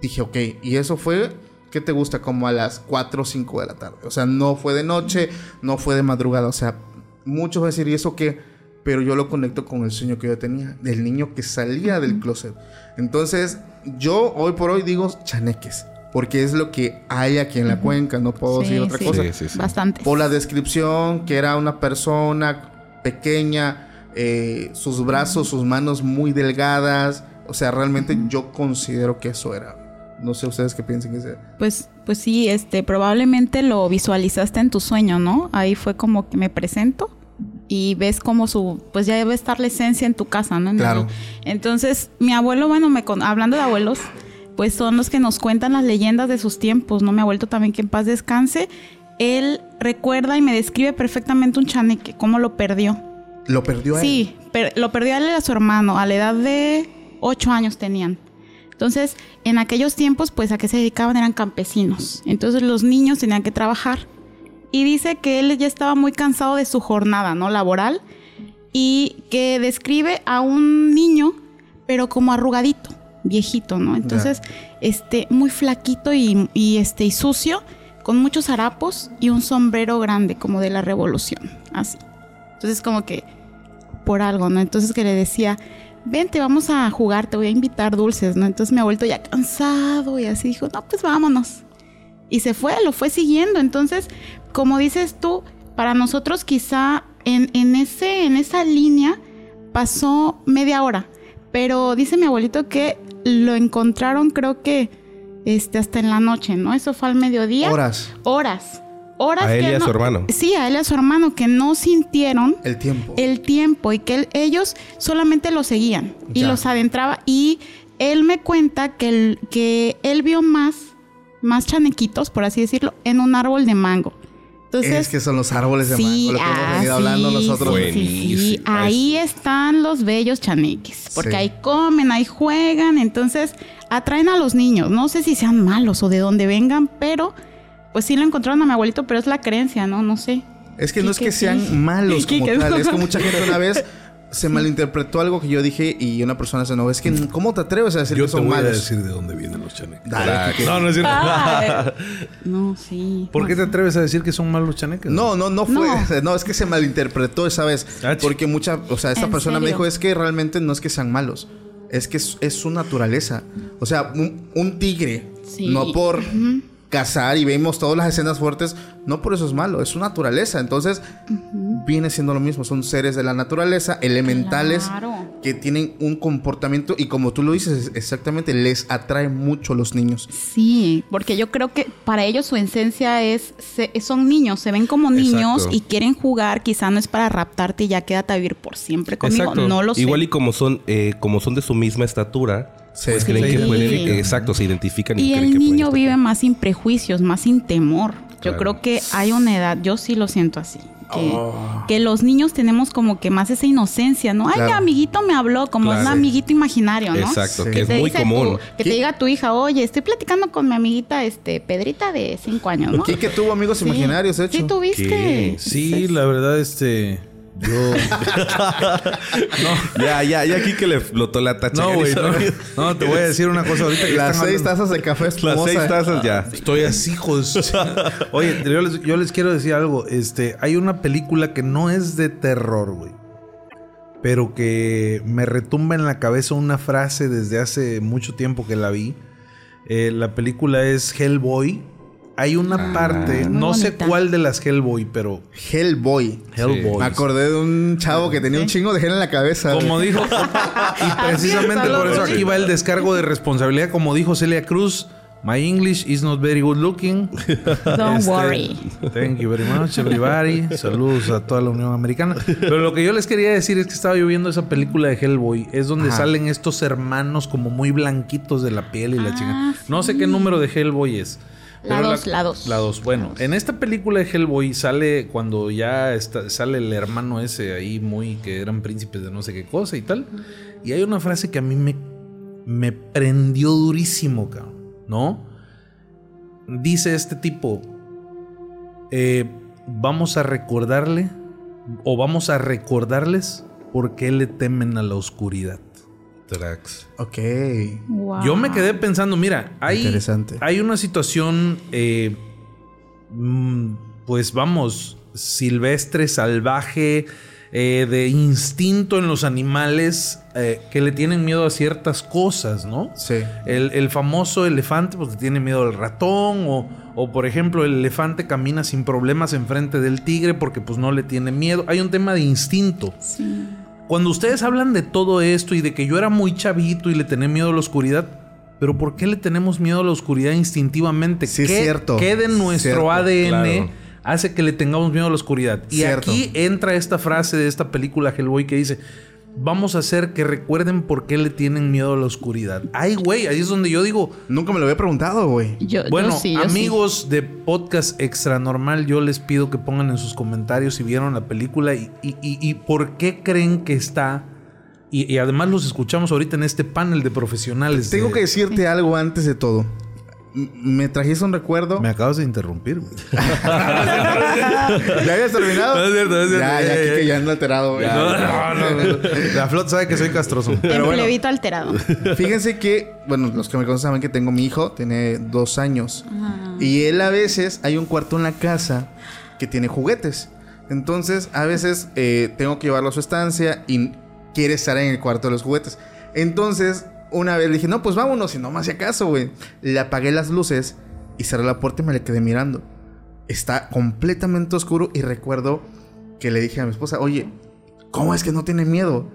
dije, ok, y eso fue, ¿qué te gusta? Como a las 4 o 5 de la tarde. O sea, no fue de noche, no fue de madrugada, o sea, muchos van a decir, ¿y eso qué? Pero yo lo conecto con el sueño que yo tenía, del niño que salía del closet. Entonces, yo hoy por hoy digo chaneques, porque es lo que hay aquí en la cuenca, no puedo Sí, decir otra sí. cosa. Sí, sí, sí. Bastante. Por la descripción, que era una persona pequeña, eh, sus brazos, sus manos muy delgadas. O sea, realmente yo considero que eso era. No sé ustedes qué piensen que sea. Pues, pues sí, este, probablemente lo visualizaste en tu sueño, ¿no? Ahí fue como que me presento y ves como su, pues ya debe estar la esencia en tu casa, ¿no? En Claro. el- entonces, mi abuelo, bueno, me con- hablando de abuelos, pues son los que nos cuentan las leyendas de sus tiempos, ¿no? Mi abuelo también que en paz descanse. Él recuerda y me describe perfectamente un chaneque, cómo lo perdió. Lo perdió a él. Sí, per- lo perdió a él y a su hermano, a la edad de 8 años tenían. Entonces, en aquellos tiempos, pues a qué se dedicaban eran campesinos. Entonces los niños tenían que trabajar. Y dice que él ya estaba muy cansado de su jornada, ¿no? Laboral. Y que describe a un niño, pero como arrugadito, viejito, ¿no? Entonces, este, muy flaquito y, y, este, y sucio, con muchos harapos y un sombrero grande, como de la revolución, así. Entonces, como que por algo, ¿no? Entonces que le decía, vente, vamos a jugar, te voy a invitar dulces, ¿no? Entonces me ha vuelto ya cansado y así dijo, no, pues vámonos. Y se fue, lo fue siguiendo. Entonces, como dices tú, para nosotros quizá en, en ese, en esa línea pasó media hora. Pero dice mi abuelito que lo encontraron, creo que este, hasta en la noche, ¿no? Eso fue al mediodía. Horas. Horas. Horas. A que él y a no- su hermano. Sí, a él y a su hermano, que no sintieron El tiempo. el tiempo y que él- ellos solamente lo seguían y Ya. los adentraba. Y él me cuenta que, el- que él vio más, más chanequitos, por así decirlo, en un árbol de mango. Entonces, es que son los árboles de sí, mango, lo que hemos ah, venido hablando sí, nosotros. sí, sí, sí. Buenísimo. Ahí están los bellos chaneques, porque Sí. ahí comen, ahí juegan, entonces atraen a los niños. No sé si sean malos o de dónde vengan, pero pues sí lo encontraron a mi abuelito, pero es la creencia, ¿no? No sé. Es que no es que sean sí. malos como tal. no. Es que mucha gente una vez <laughs> se malinterpretó algo que yo dije y una persona se enojó. Es que, ¿cómo te atreves a decir Yo que te son voy a malos? decir de dónde vienen los chaneques. Dale, Quique. No, no es cierto. <laughs> No, sí. ¿Por qué te atreves a decir que son malos los chaneques? No, no, no fue. No. <laughs> No, es que se malinterpretó esa vez. Ah, Porque mucha, o sea, esta ¿En persona me dijo es que realmente no es que sean malos. Es que es, es su naturaleza. O sea, un, un tigre, Sí. no por cazar y vemos todas las escenas fuertes, no por eso es malo, es su naturaleza. Entonces, viene siendo lo mismo. Son seres de la naturaleza, elementales, Claro. que tienen un comportamiento y como tú lo dices, exactamente, les atrae mucho a los niños. Sí, porque yo creo que para ellos su esencia es, se- son niños, se ven como niños Exacto. y quieren jugar, quizá no es para raptarte y ya quédate a vivir por siempre conmigo, Exacto. no lo sé. Igual y como son, eh, como son de su misma estatura, Sí. pues creen Se que pueden, exacto, se identifican y, y creen el que niño vive más sin prejuicios, más sin temor. Yo Claro. creo que hay una edad, yo sí lo siento así. Que, Oh. que los niños tenemos como que más esa inocencia, ¿no? Ay, Claro. mi amiguito me habló, como Claro. un amiguito imaginario, ¿no? Exacto, Sí. que es muy común. tu- que te diga tu hija, oye, estoy platicando con mi amiguita, este, Pedrita de 5 años, ¿no? Quique tuvo amigos Sí. imaginarios, de hecho. Sí, tuviste. ¿Qué? Sí, la verdad, este. Yo. <laughs> Ya, ya, ya aquí que le flotó la tacha. No, güey. No, no, te voy a decir una cosa ahorita. que Las seis hablando- tazas de café Las espumosa. seis tazas ya. Estoy así, hijos. <laughs> Oye, yo les, yo les quiero decir algo. Este, hay una película que no es de terror, güey. Pero que me retumba en la cabeza una frase desde hace mucho tiempo que la vi. Eh, la película es Hellboy. Hay una parte, muy no sé cuál de las Hellboy, pero Hellboy. Hellboy. Me acordé de un chavo que tenía un chingo de gel en la cabeza. Como dijo, <laughs> y precisamente por eso aquí va el descargo de responsabilidad, como dijo Celia Cruz. My English is not very good looking. <laughs> Don't Este, worry. Thank you very much, everybody. Saludos a toda la Unión Americana. Pero lo que yo les quería decir es que estaba yo viendo esa película de Hellboy. Es donde Ajá. salen estos hermanos como muy blanquitos de la piel y la Ah, chica. No sé qué número de Hellboy es. La Pero dos, la dos. La dos. Bueno, en esta película de Hellboy sale cuando ya está- sale el hermano ese ahí muy que eran príncipes de no sé qué cosa y tal. Y hay una frase que a mí me, me prendió durísimo, cabrón. ¿No? Dice este tipo, eh, vamos a recordarle o vamos a recordarles por qué le temen a la oscuridad. Trax. Ok. Wow. Yo me quedé pensando, mira, hay, Interesante. hay una situación, eh, mm, pues vamos, silvestre, salvaje, eh, de instinto en los animales eh, que le tienen miedo a ciertas cosas, ¿no? Sí. El, el famoso elefante, pues le tiene miedo al ratón, o, o, por ejemplo, el elefante camina sin problemas enfrente del tigre porque pues no le tiene miedo. Hay un tema de instinto. Sí. Cuando ustedes hablan de todo esto y de que yo era muy chavito y le tenía miedo a la oscuridad, pero ¿por qué le tenemos miedo a la oscuridad instintivamente? Sí, es ¿Qué, cierto. ¿Qué de nuestro Cierto, ADN claro. hace que le tengamos miedo a la oscuridad? Y Cierto. aquí entra esta frase de esta película Hellboy que dice, vamos a hacer que recuerden por qué le tienen miedo a la oscuridad. Ay, güey, ahí es donde yo digo, Nunca me lo había preguntado, güey. Yo, yo bueno, sí, yo sí. amigos de Podcast Extra Normal, yo les pido que pongan en sus comentarios si vieron la película y, y- y- y por qué creen que está. Y, y además los escuchamos ahorita en este panel de profesionales. Tengo de- que decirte algo antes de todo. Me trajiste un recuerdo. Me acabas de interrumpir. güey. <laughs> ¿Ya habías terminado? No es cierto, no es cierto. Ya, Ya, ya, ya, ya. ya ando alterado, güey. No, no, no. La flot sabe que soy castroso. El Pero bueno. plebito alterado. <laughs> Fíjense que, bueno, los que me conocen saben que tengo mi hijo, tiene dos años. Ah. Y él a veces, hay un cuarto en la casa que tiene juguetes. Entonces, a veces eh, tengo que llevarlo a su estancia y quiere estar en el cuarto de los juguetes. Entonces, una vez le dije, no, pues vámonos, y no me hacía caso, güey. Le apagué las luces y cerré la puerta y me le quedé mirando. Está completamente oscuro y recuerdo que le dije a mi esposa, oye, ¿cómo es que no tiene miedo?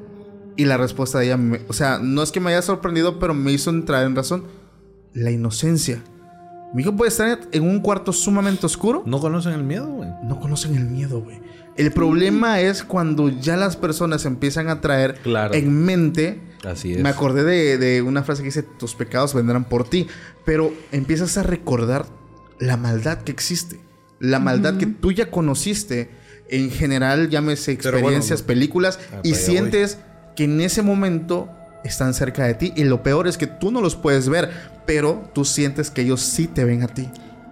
Y la respuesta de ella, me- o sea, no es que me haya sorprendido, pero me hizo entrar en razón. La inocencia. Mi hijo puede estar en un cuarto sumamente oscuro. No conocen el miedo, güey. No conocen el miedo, güey. El problema es cuando ya las personas empiezan a traer Claro. en mente. Así es. Me acordé de, de una frase que dice: Tus pecados vendrán por ti. Pero empiezas a recordar la maldad que existe. La maldad que tú ya conociste. En general, llámese bueno, experiencias, películas. Ah, y allá sientes que en ese momento están cerca de ti. Y lo peor es que tú no los puedes ver. Pero tú sientes que ellos sí te ven a ti.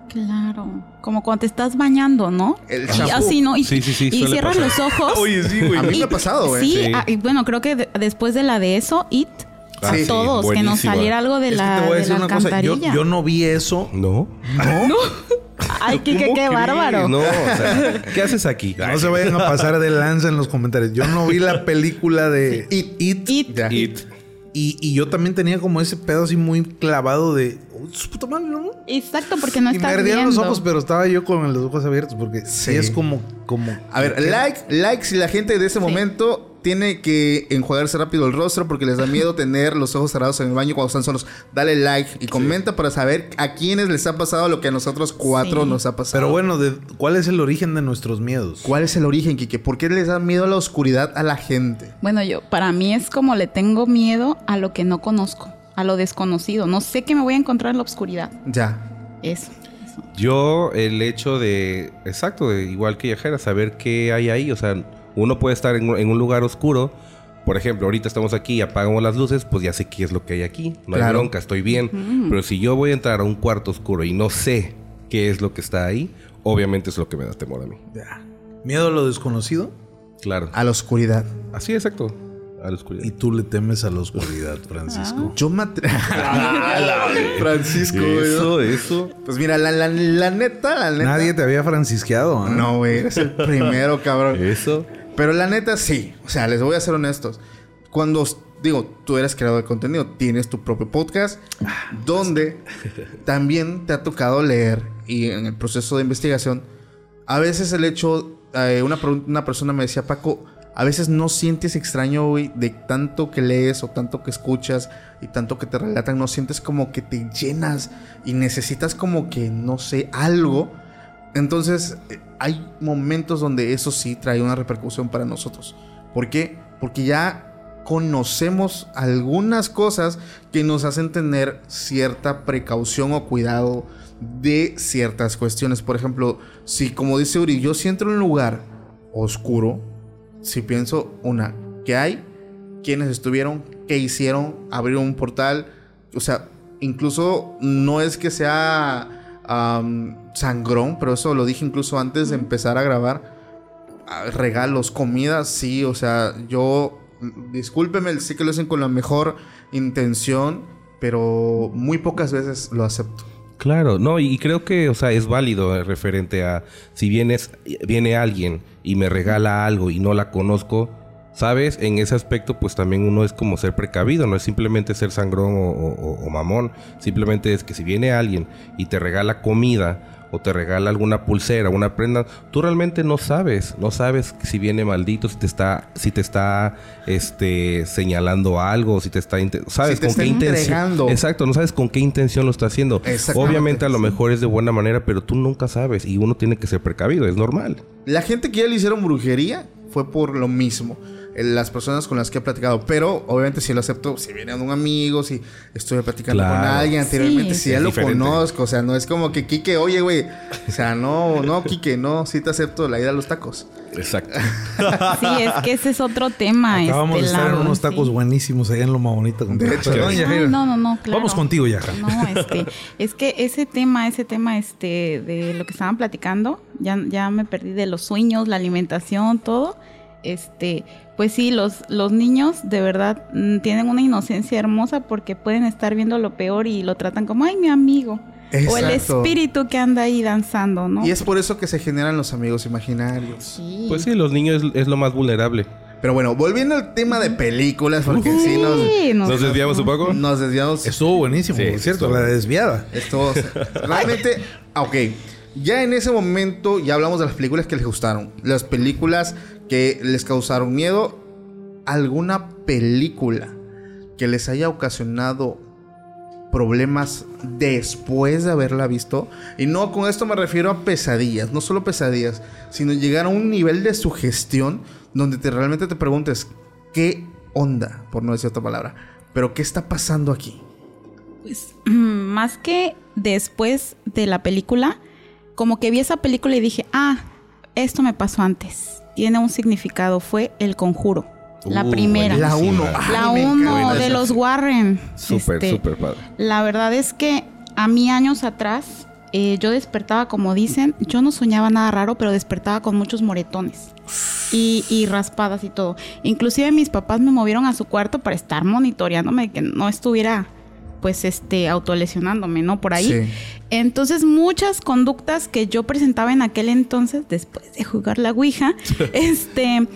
Claro. Como cuando te estás bañando, ¿no? El y así, ¿no? Y, Sí, sí, sí, y cierras pasar. los ojos. Oye, sí, güey. A mí me ha pasado, güey. Sí, Sí. ah, y bueno, creo que de- después de la de eso, It, Ah, a sí, todos, que nos saliera algo de Es que la, te voy a de decir la una cosa. Yo, no vi eso. ¿No? <laughs> Ay, qué, qué, bárbaro. No, o sea, ¿qué haces aquí? No se vayan a pasar de lanza en los comentarios. Yo no vi la película de It. It. It. It. Y, y yo también tenía como ese pedo así muy clavado de. "Oh, su puta madre, ¿no? Exacto, porque no y me ardían los ojos, pero estaba yo con los ojos abiertos porque sí, Sí. es como. como A ver, like, like si la gente de ese momento tiene que enjuagarse rápido el rostro porque les da <laughs> miedo tener los ojos cerrados en el baño cuando están solos. Dale like y comenta para saber a quiénes les ha pasado lo que a nosotros cuatro Sí. nos ha pasado. Pero bueno, de, ¿cuál es el origen de nuestros miedos? ¿Cuál es el origen, Kike? ¿Por qué les da miedo la oscuridad a la gente? Bueno, yo, para mí es como le tengo miedo a lo que no conozco, a lo desconocido. No sé qué me voy a encontrar en la oscuridad. Ya. Eso. eso. Yo, el hecho de, exacto, de, igual que Yajera, saber qué hay ahí. O sea, uno puede estar en, un- en un lugar oscuro. Por ejemplo, ahorita estamos aquí y apagamos las luces, pues ya sé qué es lo que hay aquí. No hay bronca, estoy bien. Pero si yo voy a entrar a un cuarto oscuro y no sé qué es lo que está ahí, obviamente es lo que me da temor a mí. ¿Miedo a lo desconocido? Claro. A la oscuridad. Así, exacto. A la oscuridad. Y tú le temes a la oscuridad, Francisco. Yo me <laughs> <laughs> Francisco, güey. Eso, eso. Pues mira, la, la- la neta, la neta. Nadie te había francisqueado, ¿ah? No, güey, eres el primero, cabrón. Eso. Pero la neta sí. O sea, les voy a ser honestos. Cuando digo, tú eres creador de contenido, tienes tu propio podcast, donde <laughs> también te ha tocado leer y en el proceso de investigación, a veces el hecho, eh, una, una persona me decía, Paco, a veces no sientes extraño, güey, de tanto que lees o tanto que escuchas y tanto que te relatan, no sientes como que te llenas y necesitas como que, no sé, algo. Entonces, eh, hay momentos donde eso sí trae una repercusión para nosotros. ¿Por qué? Porque ya conocemos algunas cosas que nos hacen tener cierta precaución o cuidado de ciertas cuestiones. Por ejemplo, si como dice Uri, yo si entro en un lugar oscuro, si pienso, una, ¿qué hay? ¿Quiénes estuvieron? ¿Qué hicieron? ¿Abrieron un portal? O sea, incluso no es que sea am, sangrón, pero eso lo dije incluso antes de empezar a grabar. Ah, Regalos, comidas, sí, o sea, yo, discúlpeme, sé que lo hacen con la mejor intención, pero muy pocas veces lo acepto. Claro, no, y creo que, o sea, es válido referente a si vienes, viene alguien y me regala algo y no la conozco, ¿sabes? En ese aspecto, pues también uno es como ser precavido, no es simplemente ser sangrón o, o- o mamón, simplemente es que si viene alguien y te regala comida o te regala alguna pulsera, una prenda, tú realmente no sabes, no sabes si viene maldito, si te está, si te está, este, señalando algo, si te está, sabes Si te con está qué intención, exacto, no sabes con qué intención lo está haciendo. Obviamente a lo mejor es de buena manera, pero tú nunca sabes y uno tiene que ser precavido, es normal. La gente que ya le hicieron brujería fue por lo mismo. Las personas con las que he platicado. Pero obviamente si lo acepto, si viene un amigo, si estoy platicando con alguien anteriormente, Sí. si ya Es lo diferente. conozco. O sea, no es como que Quique, oye, güey. O sea, no, no, <laughs> Quique, no, sí te acepto la ida a los tacos. Exacto. Sí, es que ese es otro tema. Acabamos de estar en unos tacos sí. buenísimos allá en Loma Bonita. con- De hecho. Perdón, Ay, Yajaira. no, no, no, claro. Vamos contigo, Yaja. No, este, es que ese tema, ese tema, este, de lo que estaban platicando, ya, ya me perdí de los sueños, la alimentación, todo. Este, pues sí, los, los niños de verdad mm, tienen una inocencia hermosa porque pueden estar viendo lo peor y lo tratan como, ay, mi amigo. O el espíritu que anda ahí danzando, ¿no? Y es por eso que se generan los amigos imaginarios. Sí. Pues sí, los niños es, es lo más vulnerable. Pero bueno, volviendo al tema de películas, porque sí Sí, nos, nos- ¿Nos desviamos un poco? nos desviamos. Estuvo buenísimo, Sí, por cierto, estuvo. la desviada. Esto, <laughs> realmente, ah, ok. Ya en ese momento ya hablamos de las películas que les gustaron. Las películas que les causaron miedo. alguna película que les haya ocasionado problemas después de haberla visto. Y no con esto me refiero a pesadillas, no solo pesadillas, sino llegar a un nivel de sugestión donde te realmente te preguntes qué onda, por no decir otra palabra, pero qué está pasando aquí. Pues <clears throat> más que después de la película, como que vi esa película y dije, ah, esto me pasó antes. Tiene un significado, fue el conjuro. La Uh, primera. La uno. La Ay, me uno encanta. de los Warren. Súper, Este, súper padre. La verdad es que a mí años atrás eh, yo despertaba, como dicen, yo no soñaba nada raro, pero despertaba con muchos moretones y, y raspadas y todo. Inclusive mis papás me movieron a su cuarto para estar monitoreándome que no estuviera pues este autolesionándome, ¿no? Por ahí. Sí. Entonces, muchas conductas que yo presentaba en aquel entonces, después de jugar la Ouija, <laughs> este,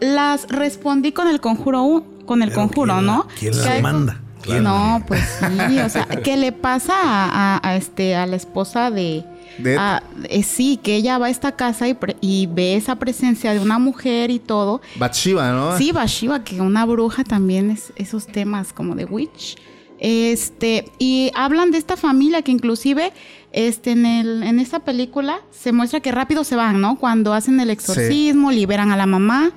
las respondí con el conjuro, u- con el Pero conjuro, ¿quién la- ¿no? quién Que la hay- manda? ¿Quién? No, pues sí, o sea, ¿qué le pasa a, a- a este, a la esposa de... ¿De Ed? a- eh, sí, que ella va a esta casa y, pre- y ve esa presencia de una mujer y todo. Bathsheba, ¿no? Sí, Bashiva, que una bruja también es esos temas como de witch. Este, y hablan de esta familia que inclusive este, en, el, en esta película se muestra que rápido se van, ¿no? Cuando hacen el exorcismo, liberan a la mamá,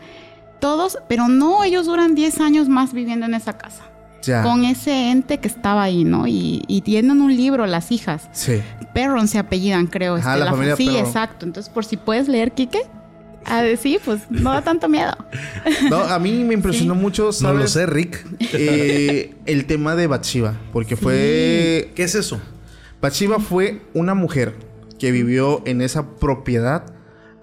todos, pero no, ellos duran 10 años más viviendo en esa casa. Ya. Con ese ente que estaba ahí, ¿no? Y, y tienen un libro, las hijas. Sí. Perron se apellidan, creo. Este, la familia Sí, Perron. exacto. Entonces, por si puedes leer, Quique. A decir, pues no da tanto miedo. No, a mí me impresionó Sí. mucho, No lo sé, Rick. Eh, el tema de Bathsheba, porque fue ¿Qué es eso? Bathsheba fue una mujer que vivió en esa propiedad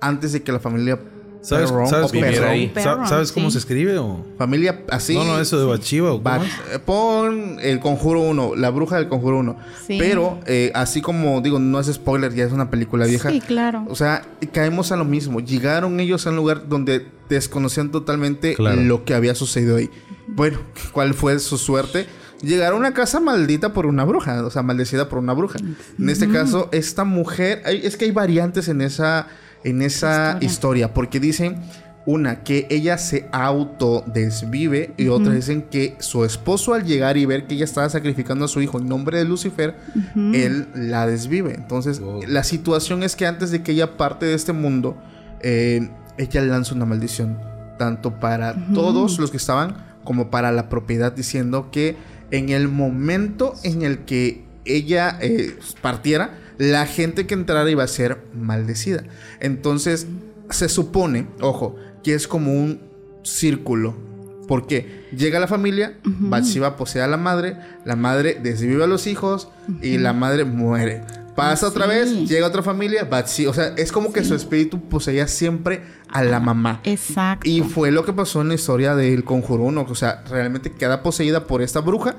antes de que la familia ¿Sabes, sabes o cómo, Perron, ahí. Perron, sa- ¿sabes cómo sí. se escribe? O? familia así No, no, eso de Bachiva. ¿o Bat- eh, pon el conjuro 1, la bruja del conjuro 1. Sí. Pero eh, así como digo, no es spoiler, ya es una película vieja. Sí, claro. O sea, caemos a lo mismo. Llegaron ellos a un lugar donde desconocían totalmente Claro. lo que había sucedido ahí. Bueno, <laughs> ¿cuál fue su suerte? Llegaron a una casa maldita por una bruja, o sea, maldecida por una bruja. En este caso, esta mujer, hay- es que hay variantes en esa, en esa Historia. historia, porque dicen una que ella se autodesvive y otra dicen que su esposo al llegar y ver que ella estaba sacrificando a su hijo en nombre de Lucifer, él la desvive. Entonces, Wow. la situación es que antes de que ella parte de este mundo, eh, ella lanza una maldición, tanto para todos los que estaban como para la propiedad, diciendo que en el momento en el que ella eh, partiera, la gente que entrara iba a ser maldecida. Entonces, se supone, ojo, que es como un círculo. Porque llega la familia, Bathsheba posee a la madre, la madre desvive a los hijos y la madre muere. Pasa Ah, otra sí. vez, llega otra familia, Bathsheba, o sea, es como que su espíritu poseía siempre a la mamá. Exacto. Y fue lo que pasó en la historia del Conjuro 1. O sea, realmente queda poseída por esta bruja.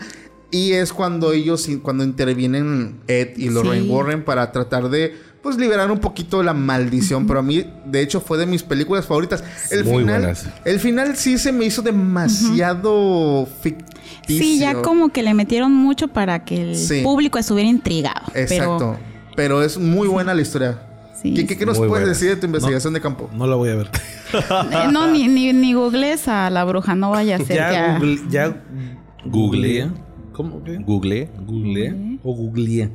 Y es cuando ellos, cuando intervienen Ed y Lorraine Sí. Warren para tratar de, pues, liberar un poquito la maldición. Pero a mí, de hecho, fue de mis películas favoritas. El Muy final, buenas. el final sí se me hizo demasiado ficticio. Sí, ya como que le metieron mucho para que el Sí. público estuviera intrigado. Exacto. Pero, es muy buena la historia. Sí, ¿Qué, qué- qué nos puedes buena. decir de tu investigación de campo? No la voy a ver. Eh, no, ni, ni, ni googlees a la bruja, no vaya a <laughs> ser que Ya, a- google, ya Googleé. ¿Cómo qué? Googleé. Googleé o googleé.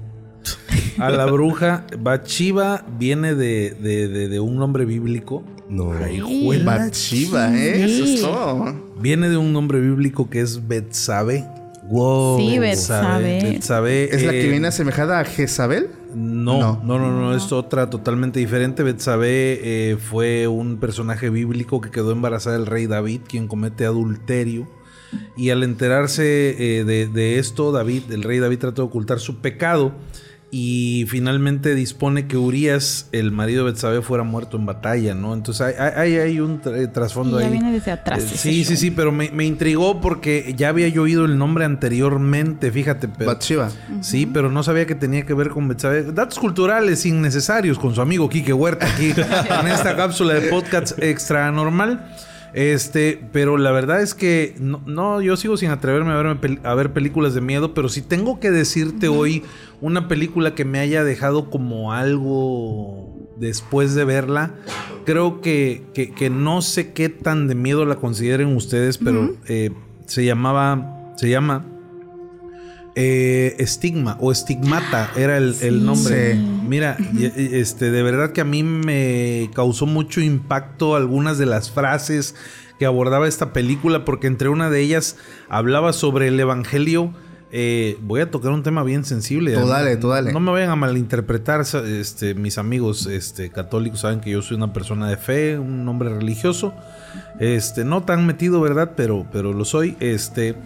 A la bruja Bachiva viene de, de, de, de un nombre bíblico. No. Ay, Sí. Bathsheba, ¿eh? Eso es todo. Viene de un nombre bíblico que es Betsabe. Wow. Sí, Betsabe. Betsabe, ¿Es la que eh, viene asemejada a Jezabel? No, No. no, no, no, es otra totalmente diferente. Betsabe eh, fue un personaje bíblico que quedó embarazada del rey David, quien comete adulterio. Y al enterarse eh, de, de esto, David, el rey David trató de ocultar su pecado y finalmente dispone que Urias, el marido de Betsabe, fuera muerto en batalla, ¿no? Entonces hay, hay, hay un tra- trasfondo Sí, ya ahí. viene desde atrás Eh, sí, sí, show. sí, pero me, me intrigó porque ya había yo oído el nombre anteriormente, fíjate. Pero, Bathsheba. Sí, pero no sabía que tenía que ver con Betsabe. Datos culturales innecesarios con su amigo Quique Huerta aquí <laughs> en esta cápsula de podcast extra normal. Este, pero la verdad es que no, no, yo sigo sin atreverme a ver, pel- a ver películas de miedo, pero si tengo que decirte hoy una película que me haya dejado como algo después de verla. Creo que, que, que no sé qué tan de miedo la consideren ustedes, pero eh, se llamaba, se llama eh, Estigma o Estigmata era el, el nombre. Sí. Mira, este, de verdad que a mí me causó mucho impacto algunas de las frases que abordaba esta película, porque entre una de ellas hablaba sobre el Evangelio. Eh, voy a tocar un tema bien sensible. Tú dale, tú dale. No me vayan a malinterpretar, este, mis amigos este, católicos saben que yo soy una persona de fe, un hombre religioso. Este, no tan metido, ¿verdad? Pero, pero lo soy. Este,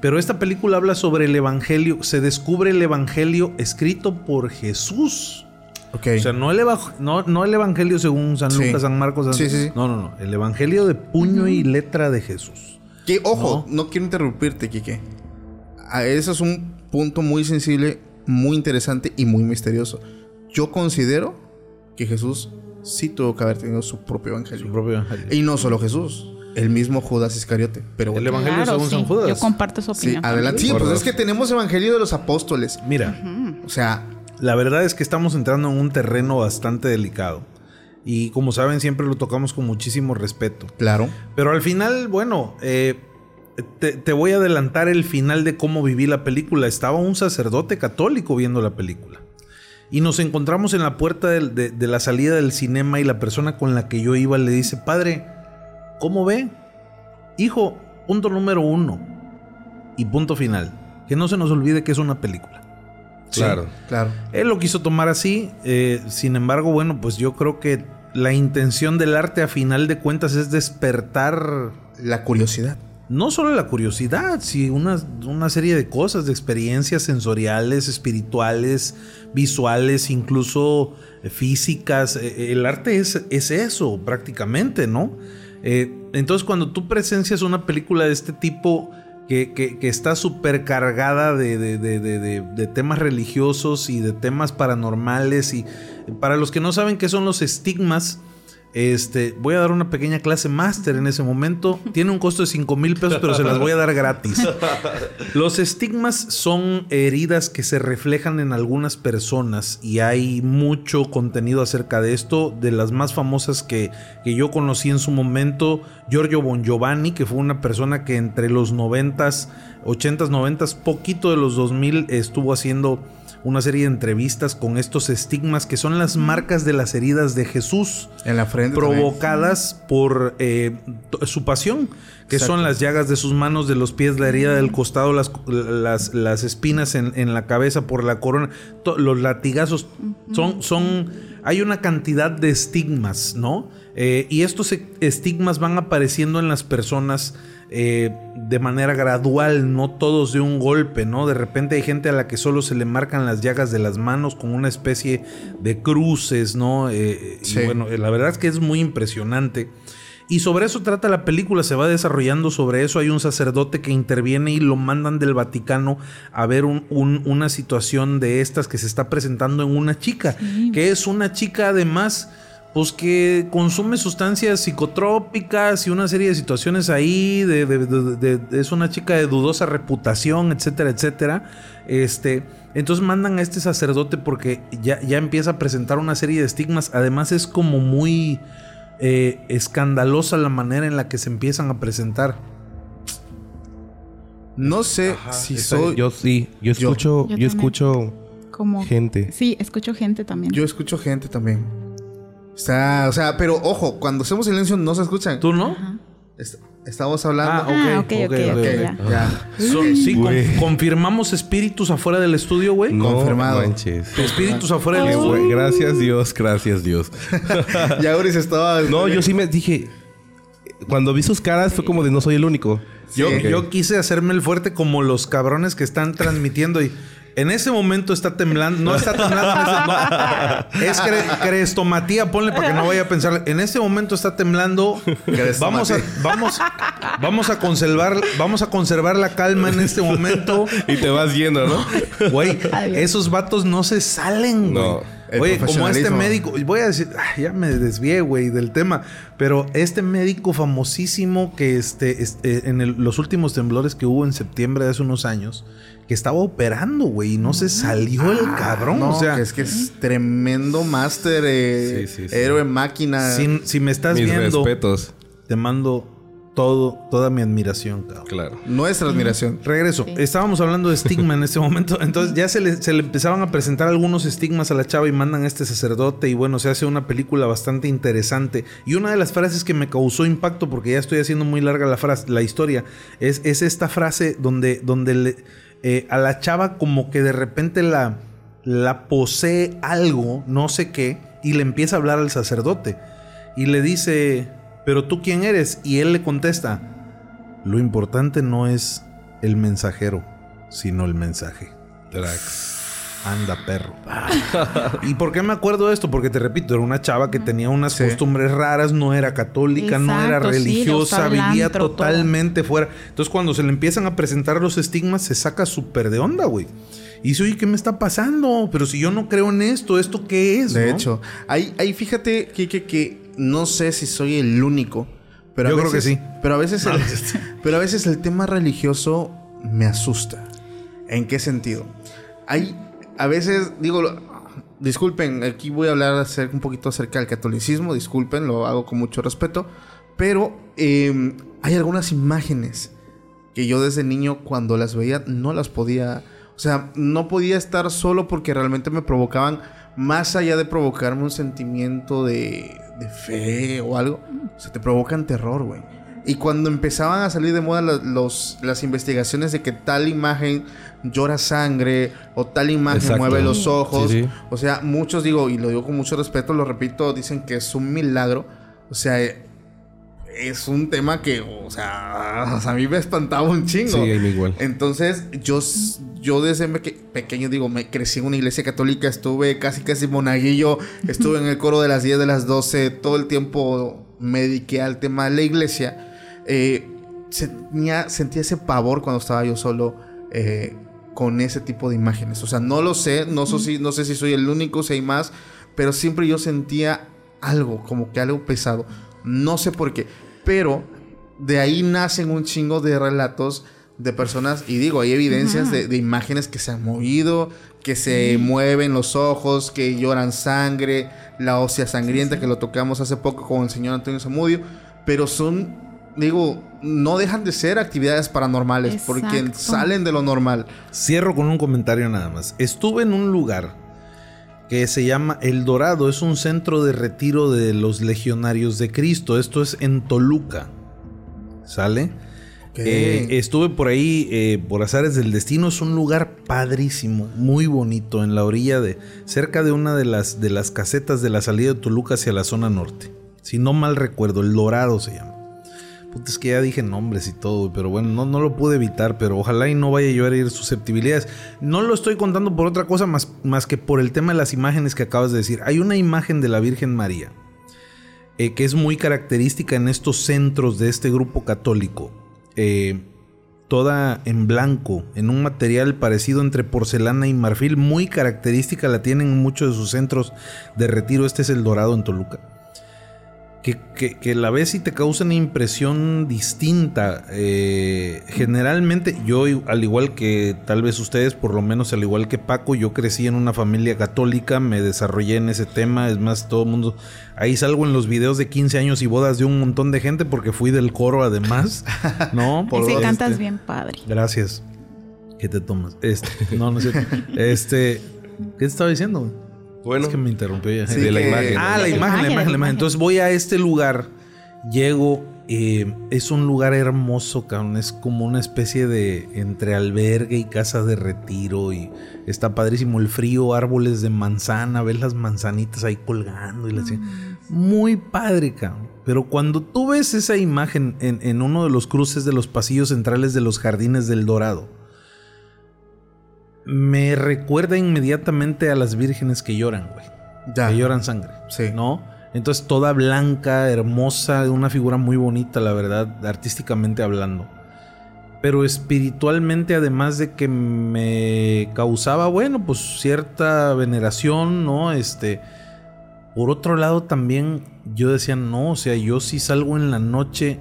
pero esta película habla sobre el evangelio. Se descubre el evangelio escrito por Jesús. O sea, no el, eva- no, no el evangelio según San Sí. Lucas, San Marcos. San- Sí, sí, sí. No, no, no. El evangelio de puño y letra de Jesús. Que, ojo, no. quiero interrumpirte, Kike. Eso es un punto muy sensible, muy interesante y muy misterioso. Yo considero que Jesús sí tuvo que haber tenido su propio evangelio. Su propio evangelio. Y no solo Jesús, el mismo Judas Iscariote. Pero El evangelio según San Judas. Yo comparto su sí, opinión. adelante. Sí, pues es que tenemos evangelio de los apóstoles. Mira, O sea, La verdad es que estamos entrando en un terreno bastante delicado. Y como saben, siempre lo tocamos con muchísimo respeto. claro. Pero al final, bueno, eh, te, te voy a adelantar el final de cómo viví la película. Estaba un sacerdote católico viendo la película. Y nos encontramos en la puerta de la salida del cinema y la persona con la que yo iba le dice, padre, ¿cómo ve? Hijo, punto número uno. Y punto final. Que no se nos olvide que es una película. Claro. Claro. Él lo quiso tomar así, eh, sin embargo, bueno, pues yo creo que la intención del arte a final de cuentas es despertar La curiosidad. No solo la curiosidad, sino una, una serie de cosas, de experiencias sensoriales, espirituales, visuales, incluso eh, físicas. Eh, El arte es, es eso prácticamente, ¿no? Eh, entonces cuando tú presencias una película de este tipo que, que- que está súper cargada de, de- de- de- de- de temas religiosos y de temas paranormales y para los que no saben qué son los estigmas, este, voy a dar una pequeña clase máster en ese momento. <laughs> Tiene un costo de 5 mil pesos, pero se las voy a dar gratis. <laughs> Los estigmas son heridas que se reflejan en algunas personas y hay mucho contenido acerca de esto. De las más famosas que, que yo conocí en su momento, Giorgio Bon Giovanni, que fue una persona que entre los 90s, 80s, 90s, poquito de los 2000 estuvo haciendo una serie de entrevistas con estos estigmas que son las marcas de las heridas de Jesús En la frente. también. provocadas por eh, su pasión, que Exacto. son las llagas de sus manos, de los pies, la herida del costado, las, las, las espinas en, en la cabeza por la corona, los latigazos. Son, son, hay una cantidad de estigmas, ¿no? Eh, y estos e- estigmas van apareciendo en las personas eh, de manera gradual, no todos de un golpe, ¿no? De repente hay gente a la que solo se le marcan las llagas de las manos con una especie de cruces, ¿no? Eh, Sí. Y bueno, eh, la verdad es que es muy impresionante. Y sobre eso trata la película, se va desarrollando sobre eso. Hay un sacerdote que interviene y lo mandan del Vaticano a ver un- un- una situación de estas que se está presentando en una chica, que es una chica además, pues que consume sustancias psicotrópicas y una serie de situaciones ahí, de, de- de- de- de- es una chica de dudosa reputación, etcétera, etcétera. Este, entonces mandan a este sacerdote porque ya, ya empieza a presentar una serie de estigmas. Además es como muy eh, escandalosa la manera en la que se empiezan a presentar. No sé si soy. Yo, Yo sí, yo Yo. escucho, Yo yo, escucho Como gente. Sí, escucho gente también. escucho gente también. Está, o sea, pero ojo, cuando hacemos silencio no se escuchan. ¿Tú no? Ajá. Est- estamos hablando. Ah, ok, ok, ok, ya. ya. So- sí, con- confirmamos espíritus afuera del estudio, güey. No Confirmado. manches. Espíritus afuera del estudio. Gracias Dios, gracias Dios. <laughs> ya Uri se estaba. No, yo sí me dije. Cuando vi sus caras fue como de no soy el único. Yo, yo quise hacerme el fuerte como los cabrones que están transmitiendo y en ese momento está temblando. No está temblando. no. <laughs> es cre- crestomatía, ponle para que no vaya a pensar. En ese momento está temblando. Vamos a, vamos, vamos a conservar, vamos a conservar la calma en este momento. Y te vas yendo, ¿no? Güey, <laughs> esos vatos no se salen, güey. No. El Oye, como este médico, voy a decir, ay, ya me desvié, güey, del tema, pero este médico famosísimo que este, este, en el- los últimos temblores que hubo en septiembre de hace unos años, que estaba operando, güey, y no se salió el cabrón. No, o sea, que es que es tremendo máster, eh, Sí, sí, sí. héroe máquina. si, si me estás Mis viendo, respetos. te mando todo, toda mi admiración, cabrón. Claro. Nuestra admiración. Regreso. Estábamos hablando de estigma en este momento. <laughs> Entonces ya se le, se le empezaban a presentar algunos estigmas a la chava y mandan a este sacerdote y bueno, se hace una película bastante interesante. Y una de las frases que me causó impacto, porque ya estoy haciendo muy larga la, frase, la historia, es, es esta frase donde, donde le- eh, a la chava como que de repente la, la posee algo, no sé qué, y le empieza a hablar al sacerdote. Y le dice, pero tú quién eres? Y él le contesta, lo importante no es el mensajero, sino el mensaje. Drax. Anda, perro. ¿Y por qué me acuerdo de esto? Porque te repito, era una chava que tenía unas Sí. costumbres raras, no era católica, no era sí, religiosa, vivía antro, todo. totalmente fuera. Entonces, cuando se le empiezan a presentar los estigmas, se saca súper de onda, güey. Y dice, oye, ¿qué me está pasando? Pero si yo no creo en esto, ¿esto qué es? De no? hecho, ahí, ahí fíjate, Kike, que no sé si soy el único. Pero a Yo creo que sí. Pero a veces, <laughs> el, pero a veces el tema religioso me asusta. ¿En qué sentido? Hay, a veces, digo, disculpen, aquí voy a hablar acerca- un poquito acerca del catolicismo, disculpen, lo hago con mucho respeto, pero eh, hay algunas imágenes que yo desde niño cuando las veía no las podía, o sea, no podía estar solo porque realmente me provocaban, más allá de provocarme un sentimiento de, de fe o algo, o sea, te provocan terror, güey. Y cuando empezaban a salir de moda la- los, las investigaciones de que tal imagen llora sangre o tal imagen Exacto. mueve los ojos, Sí, sí. o sea, muchos digo, y lo digo con mucho respeto, lo repito, dicen que es un milagro, o sea, eh, es un tema que, o sea, <laughs> a mí me espantaba un chingo. Sí, a mí igual. Entonces, yo, yo desde pequeño, digo, me crecí en una iglesia católica, estuve casi casi monaguillo, estuve en el coro de las 10 de las 12, todo el tiempo me dediqué al tema de la iglesia. Eh, sentía, sentía ese pavor cuando estaba yo solo eh, con ese tipo de imágenes. O sea, no lo sé, no, sé si, no sé si soy el único, si hay más, pero siempre yo sentía algo, como que algo pesado. No sé por qué, pero de ahí nacen un chingo de relatos de personas, y digo, hay evidencias de, de imágenes que se han movido, que se mueven los ojos, que lloran sangre, la ósea sangrienta, que lo tocamos hace poco con el señor Antonio Zamudio, pero son, digo, no dejan de ser actividades paranormales, porque salen de lo normal. Cierro con un comentario nada más. Estuve en un lugar que se llama El Dorado, es un centro de retiro de los legionarios de Cristo. Esto es en Toluca. ¿Sale? Eh, estuve por ahí, eh, por azares del destino. Es un lugar padrísimo, muy bonito, en la orilla de, cerca de una de las, de las casetas de la salida de Toluca hacia la zona norte. Si no mal recuerdo, El Dorado se llama. Puta, es que ya dije nombres y todo, pero bueno, no, no lo pude evitar, pero ojalá y no vaya yo a herir susceptibilidades. No lo estoy contando por otra cosa más, más que por el tema de las imágenes que acabas de decir. Hay una imagen de la Virgen María eh, que es muy característica en estos centros de este grupo católico. Eh, toda en blanco, en un material parecido entre porcelana y marfil, muy característica, la tienen en muchos de sus centros de retiro. Este es el Dorado en Toluca que, que- que la ves y te causa una impresión distinta. Eh, generalmente, yo, al igual que tal vez ustedes, por lo menos al igual que Paco, yo crecí en una familia católica, me desarrollé en ese tema. Es más, todo el mundo. Ahí salgo en los videos de 15 años y bodas de un montón de gente porque fui del coro además. <laughs> ¿No? Es que este, cantas bien padre. Gracias. ¿Qué te tomas? Este, no, no es cierto. Este, ¿qué te estaba diciendo? Bueno, Es que me interrumpió ya. Sí, de la que- imagen. Ah, la La imagen, la imagen, imagen, la la imagen. imagen. Entonces voy a este lugar, llego, eh, es un lugar hermoso, cabrón. Es como una especie de entre albergue y casa de retiro y está padrísimo el frío, árboles de manzana, ves las manzanitas ahí colgando y las... Muy padre, cabrón. Pero cuando tú ves esa imagen en, en uno de los cruces de los pasillos centrales de los jardines del Dorado, me recuerda inmediatamente a las vírgenes que lloran, güey Ya. que lloran sangre. Sí. ¿No? Entonces toda blanca, hermosa, una figura muy bonita, la verdad, artísticamente hablando. Pero espiritualmente, además de que me causaba, bueno, pues cierta veneración, ¿no? Este. Por otro lado, también yo decía, no, o sea, yo si salgo en la noche,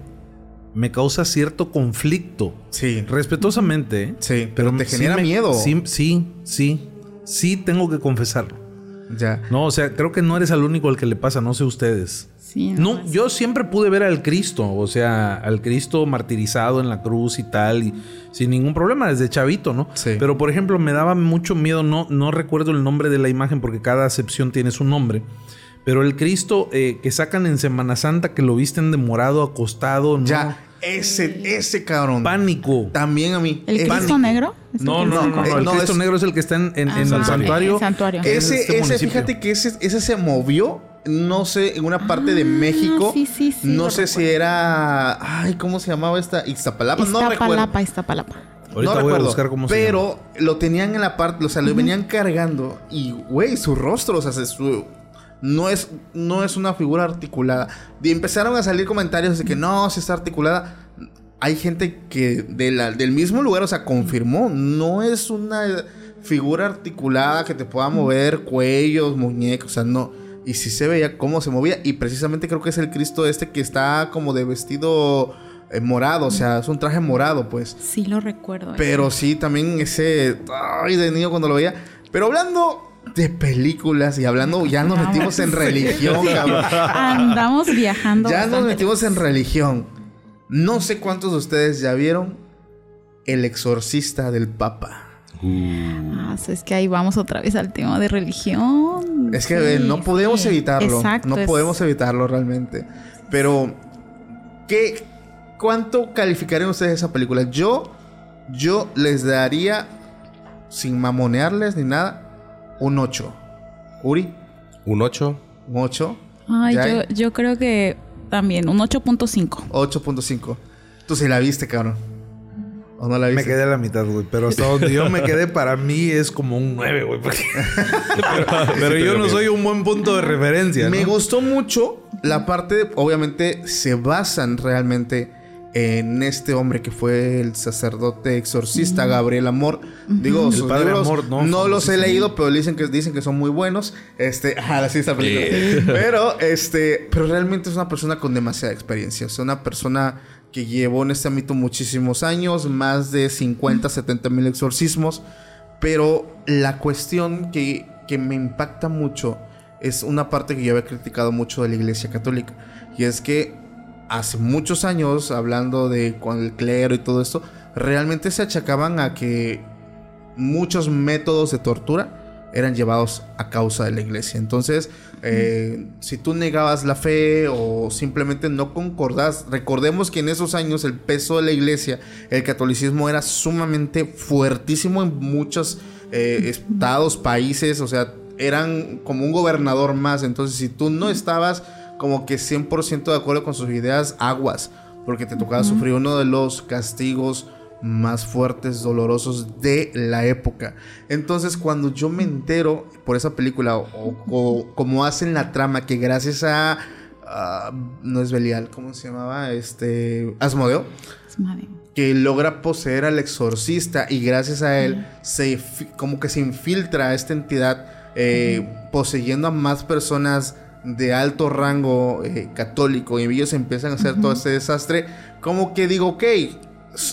me causa cierto conflicto. Sí. Respetuosamente, ¿eh? Sí, pero te sí genera me- miedo. Sí, sí, sí. Sí tengo que confesarlo. Ya. No, o sea, creo que no eres el único al que le pasa, no sé ustedes. Sí, No, es- yo siempre pude ver al Cristo, o sea, al Cristo martirizado en la cruz y tal, y sin ningún problema, desde chavito, ¿no? Sí. Pero, por ejemplo, me daba mucho miedo, no, no recuerdo el nombre de la imagen porque cada acepción tiene su nombre, pero el Cristo eh, que sacan en Semana Santa, que lo visten de morado, acostado, ¿no? Ya. Ese, ese cabrón. Pánico. También a mí. ¿El Cristo pánico. negro? ¿Es el No, no, no, no, el no, Cristo es- negro es el que está en, en- Ah, en el santuario. El santuario. Ese, este ese, fíjate que ese, ese se movió, no sé, en una parte de Ah, México. sí, sí, sí, no sé si recuerdo. era. Ay, ¿cómo se llamaba esta? Ixtapalapa. No recuerdo. Iztapalapa, Iztapalapa. Ahorita voy a buscar cómo se Pero lo tenían en la parte, o sea, lo venían cargando y, güey, su rostro, o sea, se- su- no es, no es una figura articulada. Y empezaron a salir comentarios de que no, si está articulada. Hay gente que de la- del mismo lugar, o sea, confirmó, no es una figura articulada que te pueda mover cuellos, muñecos, o sea, no. Y sí se veía cómo se movía. Y precisamente creo que es el Cristo este que está como de vestido eh, morado, o sea, es un traje morado, pues. Sí lo recuerdo. eh. Pero sí, también ese. Ay, de niño cuando lo veía. Pero hablando de películas y hablando, ya nos metimos en religión, cabrón. Andamos viajando. Ya nos metimos en religión. No sé cuántos de ustedes ya vieron El Exorcista del Papa. Ah, so es que ahí vamos otra vez al tema de religión. Es que Sí, eh, no podemos sí. evitarlo. Exacto. no es- podemos evitarlo realmente. Pero, ¿qué, ¿cuánto calificarían ustedes esa película? Yo, yo les daría, sin mamonearles ni nada, un 8. Uri, Un 8. un 8. Ay, yo, yo creo que también, un 8.5. 8.5. Tú sí la viste, cabrón. ¿O no la Me viste? quedé a la mitad, güey. Pero hasta donde yo me quedé, para mí es como un 9, güey. porque- <laughs> pero pero yo no soy un buen punto de referencia. Me ¿no? gustó mucho la parte, de- obviamente se basan realmente en este hombre que fue el sacerdote exorcista Gabriel Amor. Digo, El sus padre libros Amor, ¿no? no los he leído, pero dicen que dicen que son muy buenos. Este, <laughs> ah, sí, esta película. Pero este, pero realmente es una persona con demasiada experiencia, sea, una persona que llevó en este ámbito muchísimos años, más de 50, 70 mil exorcismos. Pero la cuestión que, que me impacta mucho es una parte que yo había criticado mucho de la Iglesia Católica. Y es que hace muchos años, hablando de con el clero y todo esto, realmente se achacaban a que muchos métodos de tortura eran llevados a causa de la iglesia. Entonces, eh, si tú negabas la fe o simplemente no concordás, recordemos que en esos años el peso de la iglesia, el catolicismo era sumamente fuertísimo en muchos eh, estados, países, o sea, eran como un gobernador más. Entonces, si tú no estabas como que 100% de acuerdo con sus ideas, aguas, porque te tocaba sufrir uno de los castigos más fuertes, dolorosos de la época. Entonces, cuando yo me entero por esa película, o, o como hacen la trama, que gracias a. no es Belial, ¿cómo se llamaba? Este. Asmodeo Madre. que logra poseer al exorcista y gracias a él se como que se infiltra esta entidad eh, poseyendo a más personas de alto rango eh, católico y ellos empiezan a hacer todo este desastre como que digo ok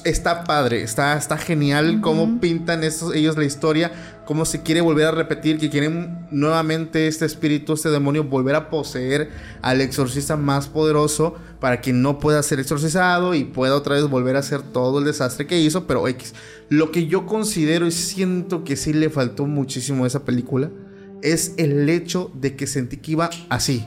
está padre está, está genial cómo pintan estos, ellos la historia cómo se quiere volver a repetir que quieren nuevamente este espíritu este demonio volver a poseer al exorcista más poderoso para que no pueda ser exorcizado y pueda otra vez volver a hacer todo el desastre que hizo, pero X. Lo que yo considero y siento que sí le faltó muchísimo a esa película es el hecho de que sentí que iba así.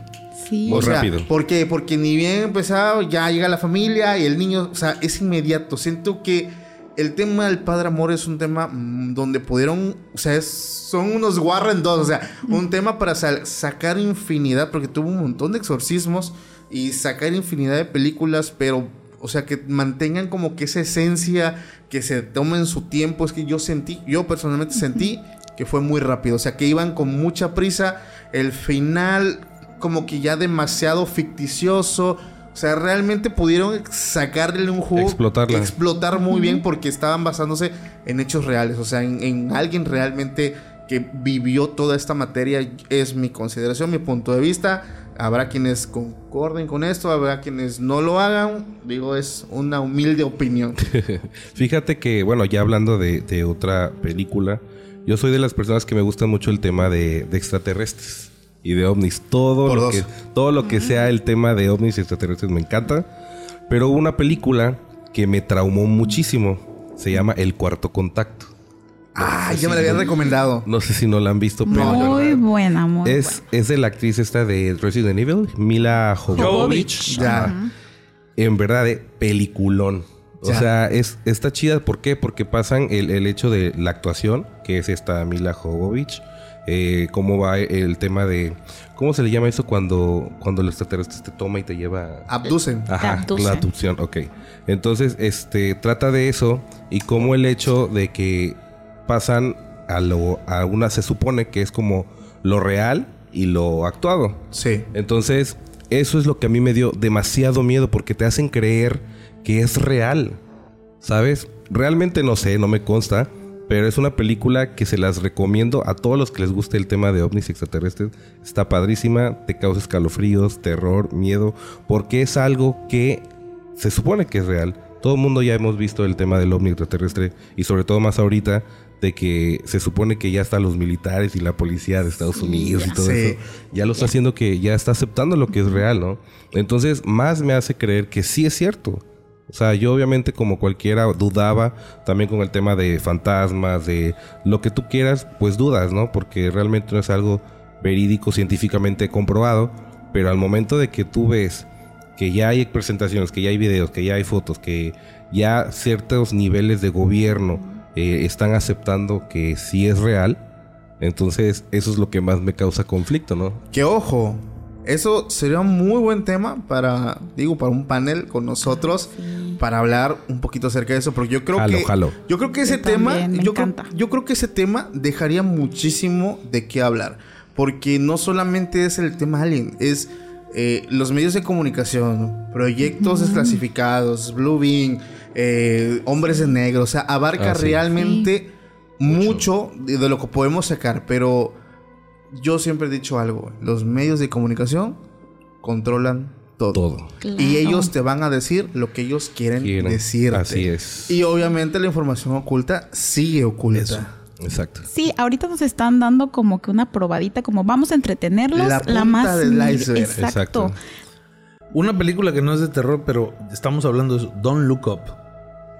Sí. Muy O sea, rápido. ¿por qué? Porque ni bien empezado, ya llega la familia y el niño, o sea, es inmediato. Siento que el tema del padre amor es un tema mm, donde pudieron, o sea, es- son unos Warren dos, o sea, un tema para sal- sacar infinidad, porque tuvo un montón de exorcismos y sacar infinidad de películas, pero, o sea, que mantengan como que esa esencia, que se tomen su tiempo. Es que yo sentí, yo personalmente sentí que fue muy rápido, o sea, que iban con mucha prisa. El final, como que ya demasiado ficticioso. O sea, realmente pudieron sacarle un jugo. Explotarla. Explotar muy bien porque estaban basándose en hechos reales. O sea, en, en alguien realmente que vivió toda esta materia. Es mi consideración, mi punto de vista. Habrá quienes concorden con esto, habrá quienes no lo hagan. Digo, es una humilde opinión. <laughs> Fíjate que, bueno, ya hablando de, de otra película, yo soy de las personas que me gusta mucho el tema de, de extraterrestres y de ovnis. Todo Por lo, dos. que, todo lo que sea el tema de ovnis y extraterrestres me encanta. Pero hubo una película que me traumó muchísimo. Se llama El Cuarto Contacto. Ah, ya me la habían recomendado. No sé si no la han visto, pero Muy buena, muy es, es de la actriz esta de Resident Evil, Mila Jovovich. Jovovich. Ya. En verdad, de peliculón. O Ya. sea, es, está chida. ¿Por qué? Porque pasan el, el hecho de la actuación, que es esta Mila Jovovich. eh, cómo va el tema de... ¿Cómo se le llama eso cuando, cuando el extraterrestre te toma y te lleva... Abducen. Ajá, abducen. la abducción, ok. Entonces, este, trata de eso y cómo el hecho de que pasan a lo, a una, se supone que es como lo real y lo actuado. Sí. Entonces, eso es lo que a mí me dio demasiado miedo porque te hacen creer que es real. ¿Sabes? Realmente no sé, no me consta, pero es una película que se las recomiendo a todos los que les guste el tema de ovnis extraterrestres. Está padrísima, te causa escalofríos, terror, miedo, porque es algo que se supone que es real. Todo el mundo ya hemos visto el tema del ovni extraterrestre y sobre todo más ahorita de que se supone que ya están los militares y la policía de Estados Unidos y todo eso. Ya lo está haciendo que ya está aceptando lo que es real, ¿no? Entonces, más me hace creer que sí es cierto. O sea, yo obviamente como cualquiera dudaba también con el tema de fantasmas, de lo que tú quieras, pues dudas, ¿no? Porque realmente no es algo verídico, científicamente comprobado, pero al momento de que tú ves que ya hay presentaciones, que ya hay videos, que ya hay fotos, que ya ciertos niveles de gobierno eh, están aceptando que sí es real, entonces eso es lo que más me causa conflicto, ¿no? Que ojo, eso sería un muy buen tema para, digo, para un panel con nosotros, para hablar un poquito acerca de eso, porque yo creo Jalo, que jalo. yo creo que ese Yo tema, también, yo creo, yo creo que ese tema dejaría muchísimo de qué hablar, porque no solamente es el tema alien, es eh, los medios de comunicación, proyectos desclasificados, Blue Bean, eh, hombres de negro, o sea, abarca Ah, sí. realmente mucho. de, de lo que podemos sacar, pero yo siempre he dicho algo, los medios de comunicación controlan todo. Todo. Y ellos te van a decir lo que ellos quieren, Quieren. decirte. Así es. Y obviamente la información oculta sigue oculta. Eso. Exacto. Sí, ahorita nos están dando como que una probadita, como vamos a entretenerlos. La La, punta más del iceberg. Exacto. Exacto. Una película que no es de terror, pero estamos hablando de eso. Don't Look Up.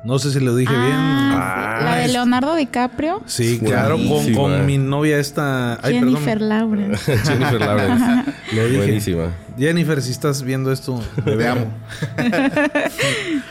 No sé si lo dije bien. Ah, sí. la de Leonardo DiCaprio. Sí, claro, con, con mi novia esta... Ay, Jennifer perdón. Lawrence. <laughs> Jennifer Lawrence. Dije. Buenísima. Jennifer, si estás viendo esto, Te <laughs> amo.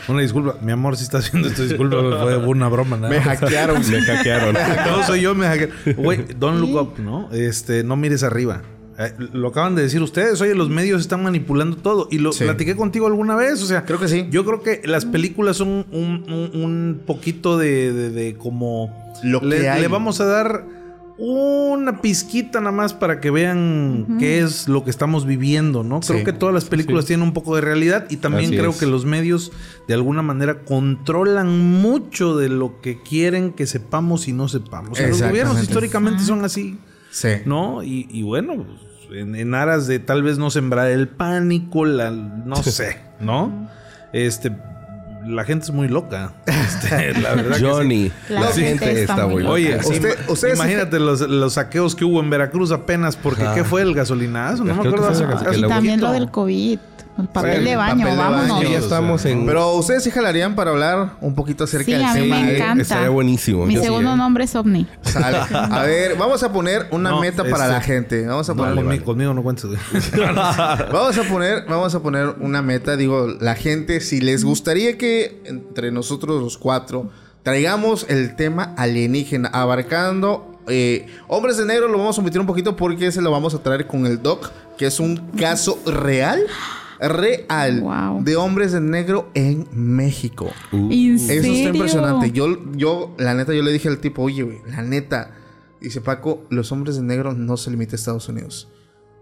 una disculpa. Mi amor, si estás viendo esto, disculpa, <laughs> fue una broma. nada Me hackearon. Me hackearon. No soy yo, me hackeé. Güey, don't look up, ¿no? Este, no mires arriba. Eh, lo acaban de decir ustedes. Oye, los medios están manipulando todo. Y lo Sí. platiqué contigo alguna vez. O sea, Creo que sí. Yo creo que las películas son un, un- un poquito de, de- de como. Lo que le, hay. le vamos a dar una pizquita nada más para que vean qué es lo que estamos viviendo, ¿no? Creo Sí. que todas las películas tienen un poco de realidad y también Así creo es. que los medios de alguna manera controlan mucho de lo que quieren que sepamos y no sepamos. O sea, los gobiernos históricamente son así, Sí. ¿no? Y, y bueno, pues, en, en aras de tal vez no sembrar el pánico, la, no <laughs> sé, ¿no? Este, la gente es muy loca. Este, <laughs> la verdad que sí. Johnny. La La gente gente está está muy loca. Oye, Usted- imagínate los, los saqueos que hubo en Veracruz apenas porque. ¿qué fue el gasolinazo? No me Creo que acuerdo. fue hace- hace Y también poquito. lo del COVID. El papel el de baño, papel de vámonos. baño. ya estamos en... Pero ustedes sí jalarían para hablar un poquito acerca Sí, del a mí tema. me ¿eh? encanta. estaría buenísimo. Mi Yo sí, segundo ¿eh? nombre es OVNI. Sale. A ver, vamos a poner una No, meta para este- la gente. Vamos a No, poner conmigo, conmigo no cuentes. <laughs> Vamos a poner, vamos a poner una meta, digo, la gente, si les gustaría que entre nosotros los cuatro traigamos el tema alienígena, abarcando eh, hombres de negro, lo vamos a omitir un poquito porque se lo vamos a traer con el doc, que es un caso real, real, Wow. de hombres de negro en México. Uh, ¿En Eso está serio? impresionante. Yo, yo, la neta, yo le dije al tipo, oye, güey, la neta. Dice Paco, los hombres de negro no se limitan a Estados Unidos.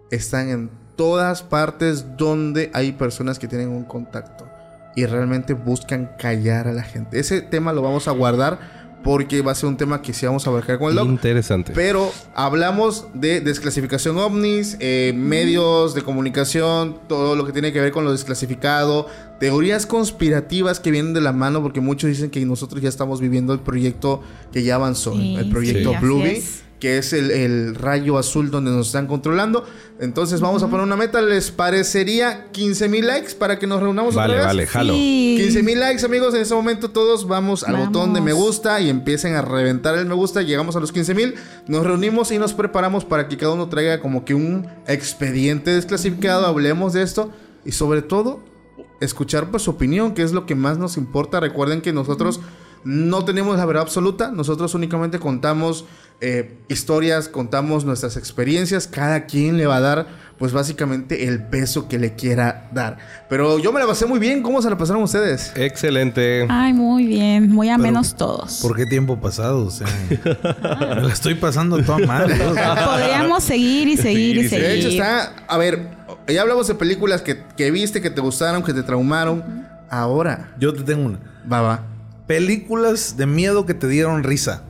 Están en todas partes donde hay personas que tienen un contacto. Y realmente buscan callar a la gente. Ese tema lo vamos a guardar porque va a ser un tema que sí vamos a abarcar con el doc. Interesante. Pero hablamos de desclasificación ovnis, eh, medios de comunicación, todo lo que tiene que ver con lo desclasificado, teorías conspirativas que vienen de la mano, porque muchos dicen que nosotros ya estamos viviendo el proyecto que ya avanzó, Sí, el proyecto sí, Bluey. Que es el, el rayo azul donde nos están controlando. Entonces vamos a poner una meta, ¿les parecería 15 mil likes para que nos reunamos Vale, otra vez? vale, jalo. Sí. 15 mil likes, amigos. En este momento todos vamos al Vamos. botón de me gusta y empiecen a reventar el me gusta. Llegamos a los 15 mil, nos reunimos y nos preparamos para que cada uno traiga como que un expediente desclasificado. Hablemos de esto y sobre todo escuchar pues su opinión, que es lo que más nos importa. Recuerden que nosotros no tenemos la verdad absoluta, nosotros únicamente contamos eh, historias, contamos nuestras experiencias, cada quien le va a dar pues básicamente el peso que le quiera dar. Pero yo me la pasé muy bien, ¿cómo se la pasaron ustedes? Excelente. Ay, muy bien. Muy a menos todos. ¿Por qué tiempo pasado? O sea, me la estoy pasando toda mal. <laughs> Podríamos seguir y seguir y Sí, seguir. De hecho, está. A ver, ya hablamos de películas que, que viste, que te gustaron, que te traumaron. Ahora, Yo te tengo una. va, va. Películas de miedo que te dieron risa.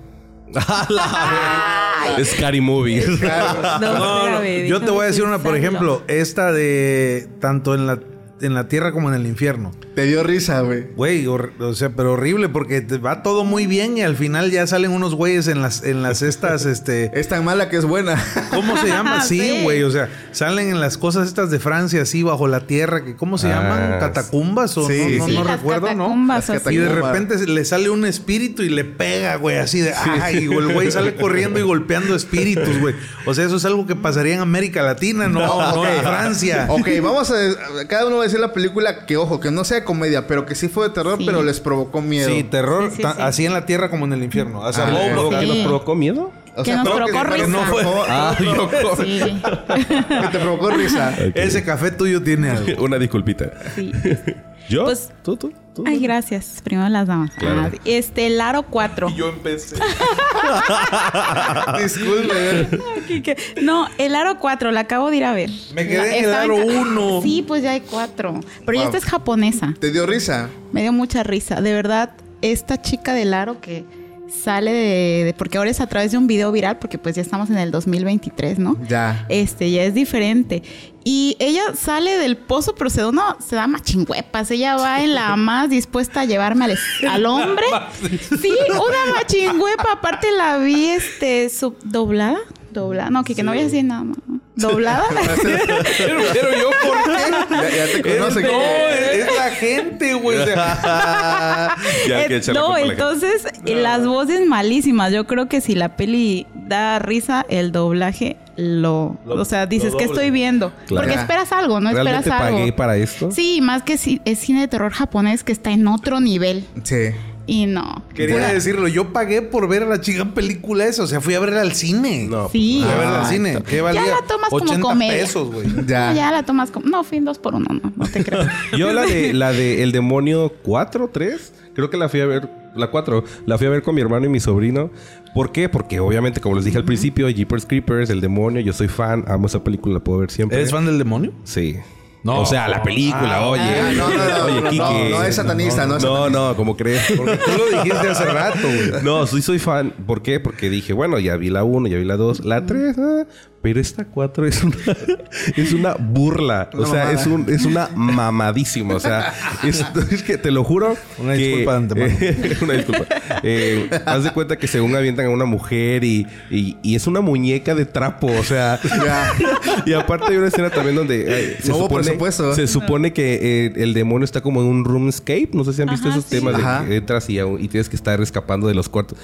<laughs> Scary Movie. <laughs> No, No, no, Yo te voy a decir una, por ejemplo, esta de tanto en la en la tierra como en el infierno. Te dio risa, güey. Güey, o sea, pero horrible porque te va todo muy bien y al final ya salen unos güeyes en las en las estas este <laughs> Es tan mala que es buena. ¿Cómo se llama? <laughs> Sí, Sí. güey, o sea, salen en las cosas estas de Francia así bajo la tierra que cómo se Ah, llaman? Catacumbas o sí, no, no, sí. no las recuerdo, ¿no? Y de repente le sale un espíritu y le pega, güey, así de, ay, o el güey sale corriendo y golpeando espíritus, güey. O sea, eso es algo que pasaría en América Latina, no, no, ok. en Francia. Ok, vamos a. Cada uno va a decir la película que, ojo, que no sea comedia, pero que sí fue de terror, Sí. pero les provocó miedo. Sí, terror, Sí, sí, ta- sí. así en la tierra como en el infierno. O sea, Ah, ¿Que nos provocó miedo? O Que nos provocó que- risa. no fue- <laughs> Ah, <laughs> yo Sí, que te provocó risa. <laughs> ese café tuyo tiene algo. Una disculpita. sí. ¿Yo? Pues- ¿Tú, tú, tú? Ay, gracias. Primero las damas. Claro. Ah, Este, el aro 4. Yo empecé. <laughs> Disculpe. No, el aro 4, la acabo de ir a ver. Me quedé en el aro ca- uno. Sí, pues ya hay cuatro. Pero ya Wow. esta es japonesa. ¿Te dio risa? Me dio mucha risa. De verdad, esta chica del aro que sale de, de- Porque ahora es a través de un video viral, porque pues ya estamos en el 2023, ¿no? Ya. Este, ya es diferente. Y ella sale del pozo, pero se da, una- se da machingüepas. Ella va en la más dispuesta a llevarme al, <laughs> al hombre. Sí, una machingüepa. Aparte la vi, este, sub, doblada. Doblada. No, que, que no voy a decir nada más. Doblada. pero, <laughs> pero yo, ¿por qué? Ya, ya te Es, conoce. no, es, es la gente, güey. O sea, <laughs> Ya hay que Eh, echarle no, la entonces las voces malísimas. Yo creo que si la peli da risa, el doblaje lo, Lo- o sea, dices que estoy viendo, Claro. porque esperas algo, no esperas ¿Realmente algo. pagué para esto? Sí, más que si es cine de terror japonés que está en otro nivel Sí. Y no. quería Pura- decirlo. Yo pagué por ver la chica película esa. O sea, fui a verla al cine. No. Sí. Fui a verla al Ah, cine. ¿Qué valía? la tomas como 80 comedia. pesos, güey. <laughs> Ya. No, ya la tomas como no, fin dos por uno, no, no te creo. <laughs> Yo la de la de El Demonio 4, 3, creo que la fui a ver, la 4, la fui a ver con mi hermano y mi sobrino. ¿Por qué? Porque obviamente, como les dije al principio, Jeepers Creepers, El Demonio, yo soy fan, amo esa película, la puedo ver siempre. ¿Eres fan del demonio? Sí. No. O sea, la película, oye. Ah, no, no, no, oye, no, Kike. no, no es satanista, no es No, satanista. no, como crees. Porque tú lo dijiste hace rato, güey. No, sí soy fan. ¿Por qué? Porque dije, bueno, ya vi la 1, ya vi la 2, la 3, pero esta 4 es una, <laughs> es una burla. O Una sea, es, un, es una mamadísima. O sea, <laughs> es, es que te lo juro. Una que- disculpa de antemano. <laughs> una disculpa. Eh, haz de cuenta que según avientan a una mujer y, y, y es una muñeca de trapo. O sea, Ya. y aparte hay una escena también donde ay, se, No supone, se supone que eh, el demonio está como en un roomscape. No sé si han visto Ajá, esos sí. temas Ajá. de que entras y, aún- y tienes que estar escapando de los cuartos.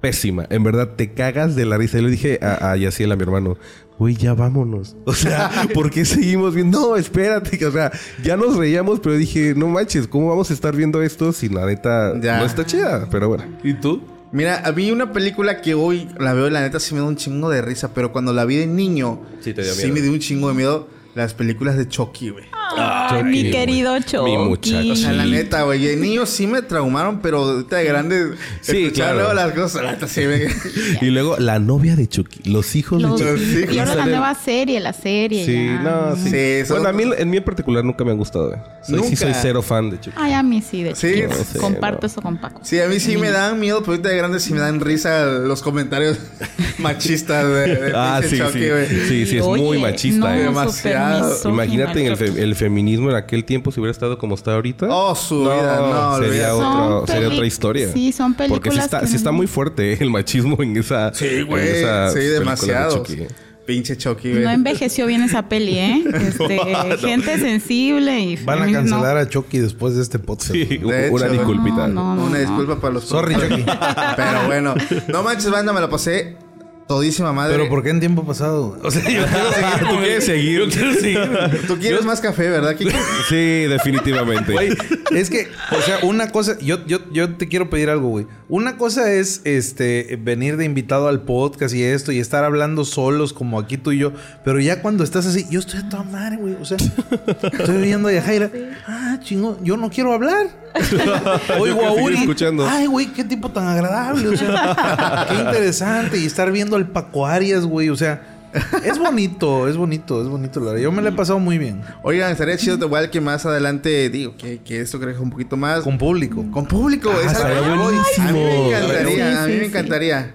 Pésima. En verdad, te cagas de la risa. Yo le dije a, a Yaciel, a mi hermano, güey, ya vámonos. <laughs> O sea, ¿por qué seguimos viendo? No, espérate. que, O sea, ya nos reíamos, pero dije, no manches, ¿cómo vamos a estar viendo esto si la neta Ya. no está chida? Pero bueno. ¿Y tú? Mira, había una película que hoy la veo y la neta sí me da un chingo de risa, pero cuando la vi de niño, Sí te dio sí miedo. me dio un chingo de miedo. Las películas de Chucky, güey. Ay, mi Chucky, querido. Chucky. Mi muchacho. O sea, la neta, güey. De niño sí me traumaron, pero ahorita de grande. Sí, claro. luego las cosas. La neta sí me. <laughs> Y luego la novia de Chucky. Los hijos Los- de Chucky. Sí, y ahora la nueva serie, la serie. Sí, ya. no, sí. Sí, son- bueno, a mí en mí en particular nunca me han gustado. eh. Soy, Nunca. Sí, soy cero fan de Chucky. Ay, a mí sí, de Sí, no sé, Comparto no. eso con Paco. Sí, a mí sí me dan miedo, pero ahorita de grande sí me dan risa los comentarios <laughs> machistas de, de Ah, pinche sí, Chucky, sí. güey. Sí, sí, es Oye, muy machista, no, eh. Demasiado. Imagínate en Chucky. el feminismo en aquel tiempo si hubiera estado como está ahorita. Oh, su vida, no, sería, otro- sería otra historia. sí, son Porque sí películas está, que sí está muy fuerte eh, el machismo en esa. Sí, en güey. esa Sí, de demasiado. Chucky. Pinche Chucky, güey. No envejeció bien esa peli, ¿eh? <laughs> Este, Gente sensible y... Van a cancelar a Chucky después de este podcast. Sí, De una hecho, disculpita. No, no, Una no. disculpa para los Sorry, Chucky. <laughs> Pero bueno, no manches, banda, me la pasé todísima madre. Pero ¿por qué en tiempo pasado? O sea, yo quiero <laughs> seguir. ¿Tú quieres seguir? Yo quiero seguir. Tú quieres más café, ¿verdad, Kiko? Sí, definitivamente. Güey, es que, o sea, una cosa, yo, yo, yo te quiero pedir algo, güey. Una cosa es este venir de invitado al podcast y esto, y estar hablando solos como aquí tú y yo. Pero ya cuando estás así, yo estoy a toda madre, güey. O sea, estoy viendo a Yajaira. Ah, chingón, yo no quiero hablar. <laughs> Oigo a Uri. escuchando. Ay, güey, qué tipo tan agradable. O sea, qué interesante. Y estar viendo al Paco Arias, güey. O sea, es bonito, es bonito, es bonito. La verdad. Yo me la he pasado muy bien. Oigan, estaría chido igual que más adelante, digo, que, que esto crezca un poquito más. Con público. Con público, Ah, a mí me encantaría, Sí, a mí me sí. encantaría.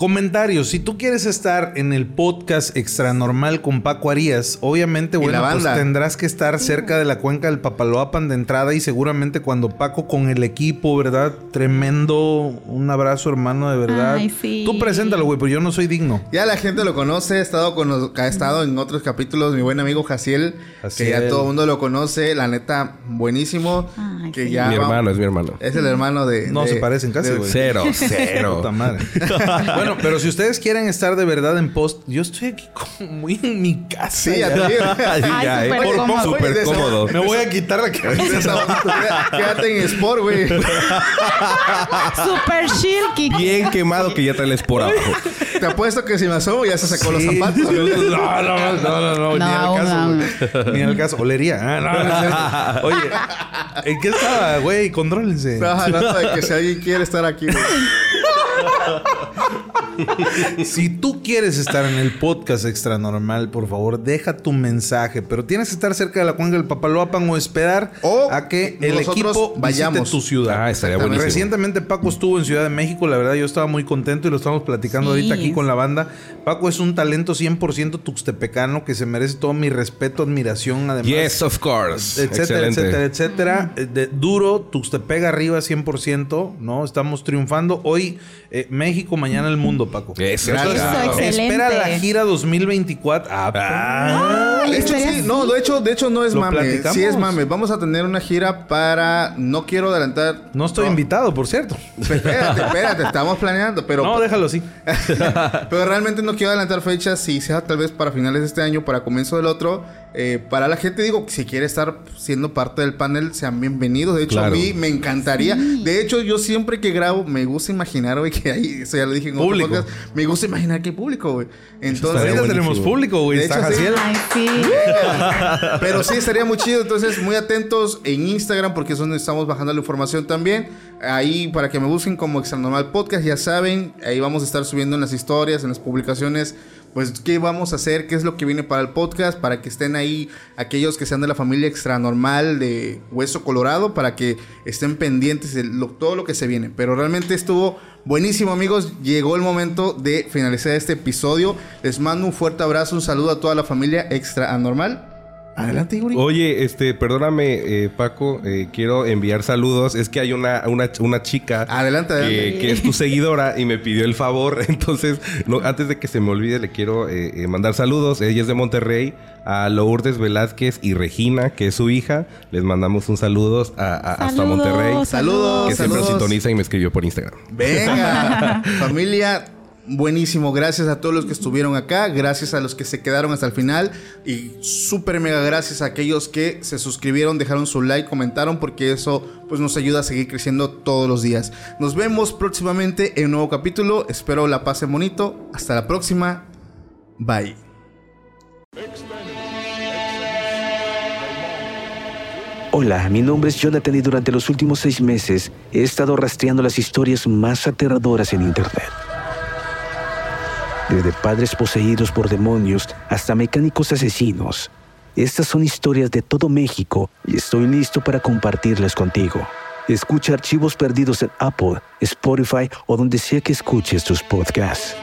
Comentarios. Si tú quieres estar en el podcast Extra Normal con Paco Arias, obviamente, bueno, la pues banda. tendrás que estar cerca de la cuenca del Papaloapan de entrada y seguramente cuando Paco con el equipo, ¿verdad? Tremendo. Un abrazo, hermano, de verdad. Ay, sí. Tú preséntalo, güey, pero yo no soy digno. Ya la gente lo conoce, ha estado, con los- ha estado en otros capítulos, mi buen amigo Jaciel, que ya todo el mundo lo conoce, la neta, buenísimo. Ay, que sí. ya mi va- hermano, es mi hermano. Es el hermano de... No de- se parecen casi, güey. Cero, <laughs> cero. Puta madre. <laughs> bueno, pero si ustedes quieren estar de verdad en post, yo estoy aquí como muy en mi casa. Sí, ya. a ti. Ay, Ya, eh. súper Por- cómodo. Súper Oye, cómodo. Me voy a quitar la cabeza. Quédate en Sport, güey. <laughs> Super chill. Bien quemado que ya trae el por abajo. Te apuesto que si me asomo ya se sacó los Sí. zapatos. No, no, no, no, no, ni No, al caso, no, güey. Ni al caso. Olería. Ah, no, no. <laughs> Oye, ¿en qué estaba, güey? Contrólense. Estaba <laughs> hablando de que si alguien quiere estar aquí. güey. Si tú quieres estar en el podcast extra normal, por favor, deja tu mensaje. Pero tienes que estar cerca de la cuenca del Papaloapan o esperar O a que el equipo vayamos. visite tu ciudad. Ah, estaría buenísimo. Recientemente Paco estuvo en Ciudad de México. La verdad, yo estaba muy contento y lo estamos platicando Sí. ahorita aquí con la banda. Paco es un talento 100% tuxtepecano que se merece todo mi respeto, admiración, además. Yes, of course. etcétera, Excelente. etcétera, etcétera. Eh, de- duro, Tuxtepec arriba 100%, ¿no? Estamos triunfando. Hoy eh, México, mañana el mundo, Paco. Eso, Gracias. Eso, excelente. Espera la gira 2024. Ah, Ah. De hecho, sí, no, de hecho, de hecho no es ¿Lo mame. platicamos? Sí es mame. Vamos a tener una gira para. No quiero adelantar. no estoy invitado, por cierto. Espérate, espérate, estamos planeando, pero. no, déjalo así. <laughs> pero realmente no quiero adelantar fechas. Si sea tal vez para finales de este año, para comienzo del otro. Eh, para la gente, digo, si quiere estar siendo parte del panel, sean bienvenidos. De hecho, Claro. a mí me encantaría. De hecho, yo siempre que grabo, me gusta imaginar, güey, que ahí, eso ya lo dije en otro Público. podcast, me gusta imaginar que hay público, güey. Entonces, buenísimo. tenemos público, güey. De Está hecho, sí. Ay, sí. <laughs> Pero sí, estaría muy chido. Entonces, muy atentos en Instagram porque es donde estamos bajando la información también. Ahí para que me busquen como Extra Normal Podcast, ya saben, ahí vamos a estar subiendo en las historias, en las publicaciones, pues qué vamos a hacer, qué es lo que viene para el podcast, para que estén ahí aquellos que sean de la familia Extra Normal de Hueso Colorado, para que estén pendientes de todo lo que se viene. Pero realmente estuvo buenísimo, amigos. Llegó el momento de finalizar este episodio. Les mando un fuerte abrazo, un saludo a toda la familia Extra Anormal. Adelante, Yuri. Oye, este, perdóname, eh, Paco, eh, quiero enviar saludos. Es que hay una, una, una chica Adelante, que, adelante. que es tu seguidora y me pidió el favor. <laughs> Entonces, no, antes de que se me olvide, le quiero eh, mandar saludos. Ella es de Monterrey, a Lourdes Velázquez y Regina, que es su hija. Les mandamos un saludo a- a- hasta Monterrey. Saludos. Que siempre saludos. sintoniza y me escribió por Instagram. Venga, <laughs> familia, buenísimo. Gracias a todos los que estuvieron acá, gracias a los que se quedaron hasta el final y súper mega gracias a aquellos que se suscribieron, dejaron su like, comentaron porque eso pues nos ayuda a seguir creciendo todos los días. Nos vemos próximamente en un nuevo capítulo. Espero la pasen bonito. Hasta la próxima. Bye. Hola, mi nombre es Jonathan y durante los últimos seis meses he estado rastreando las historias más aterradoras en Internet. Desde padres poseídos por demonios hasta mecánicos asesinos. Estas son historias de todo México y estoy listo para compartirlas contigo. Escucha archivos perdidos en Apple, Spotify o donde sea que escuches tus podcasts.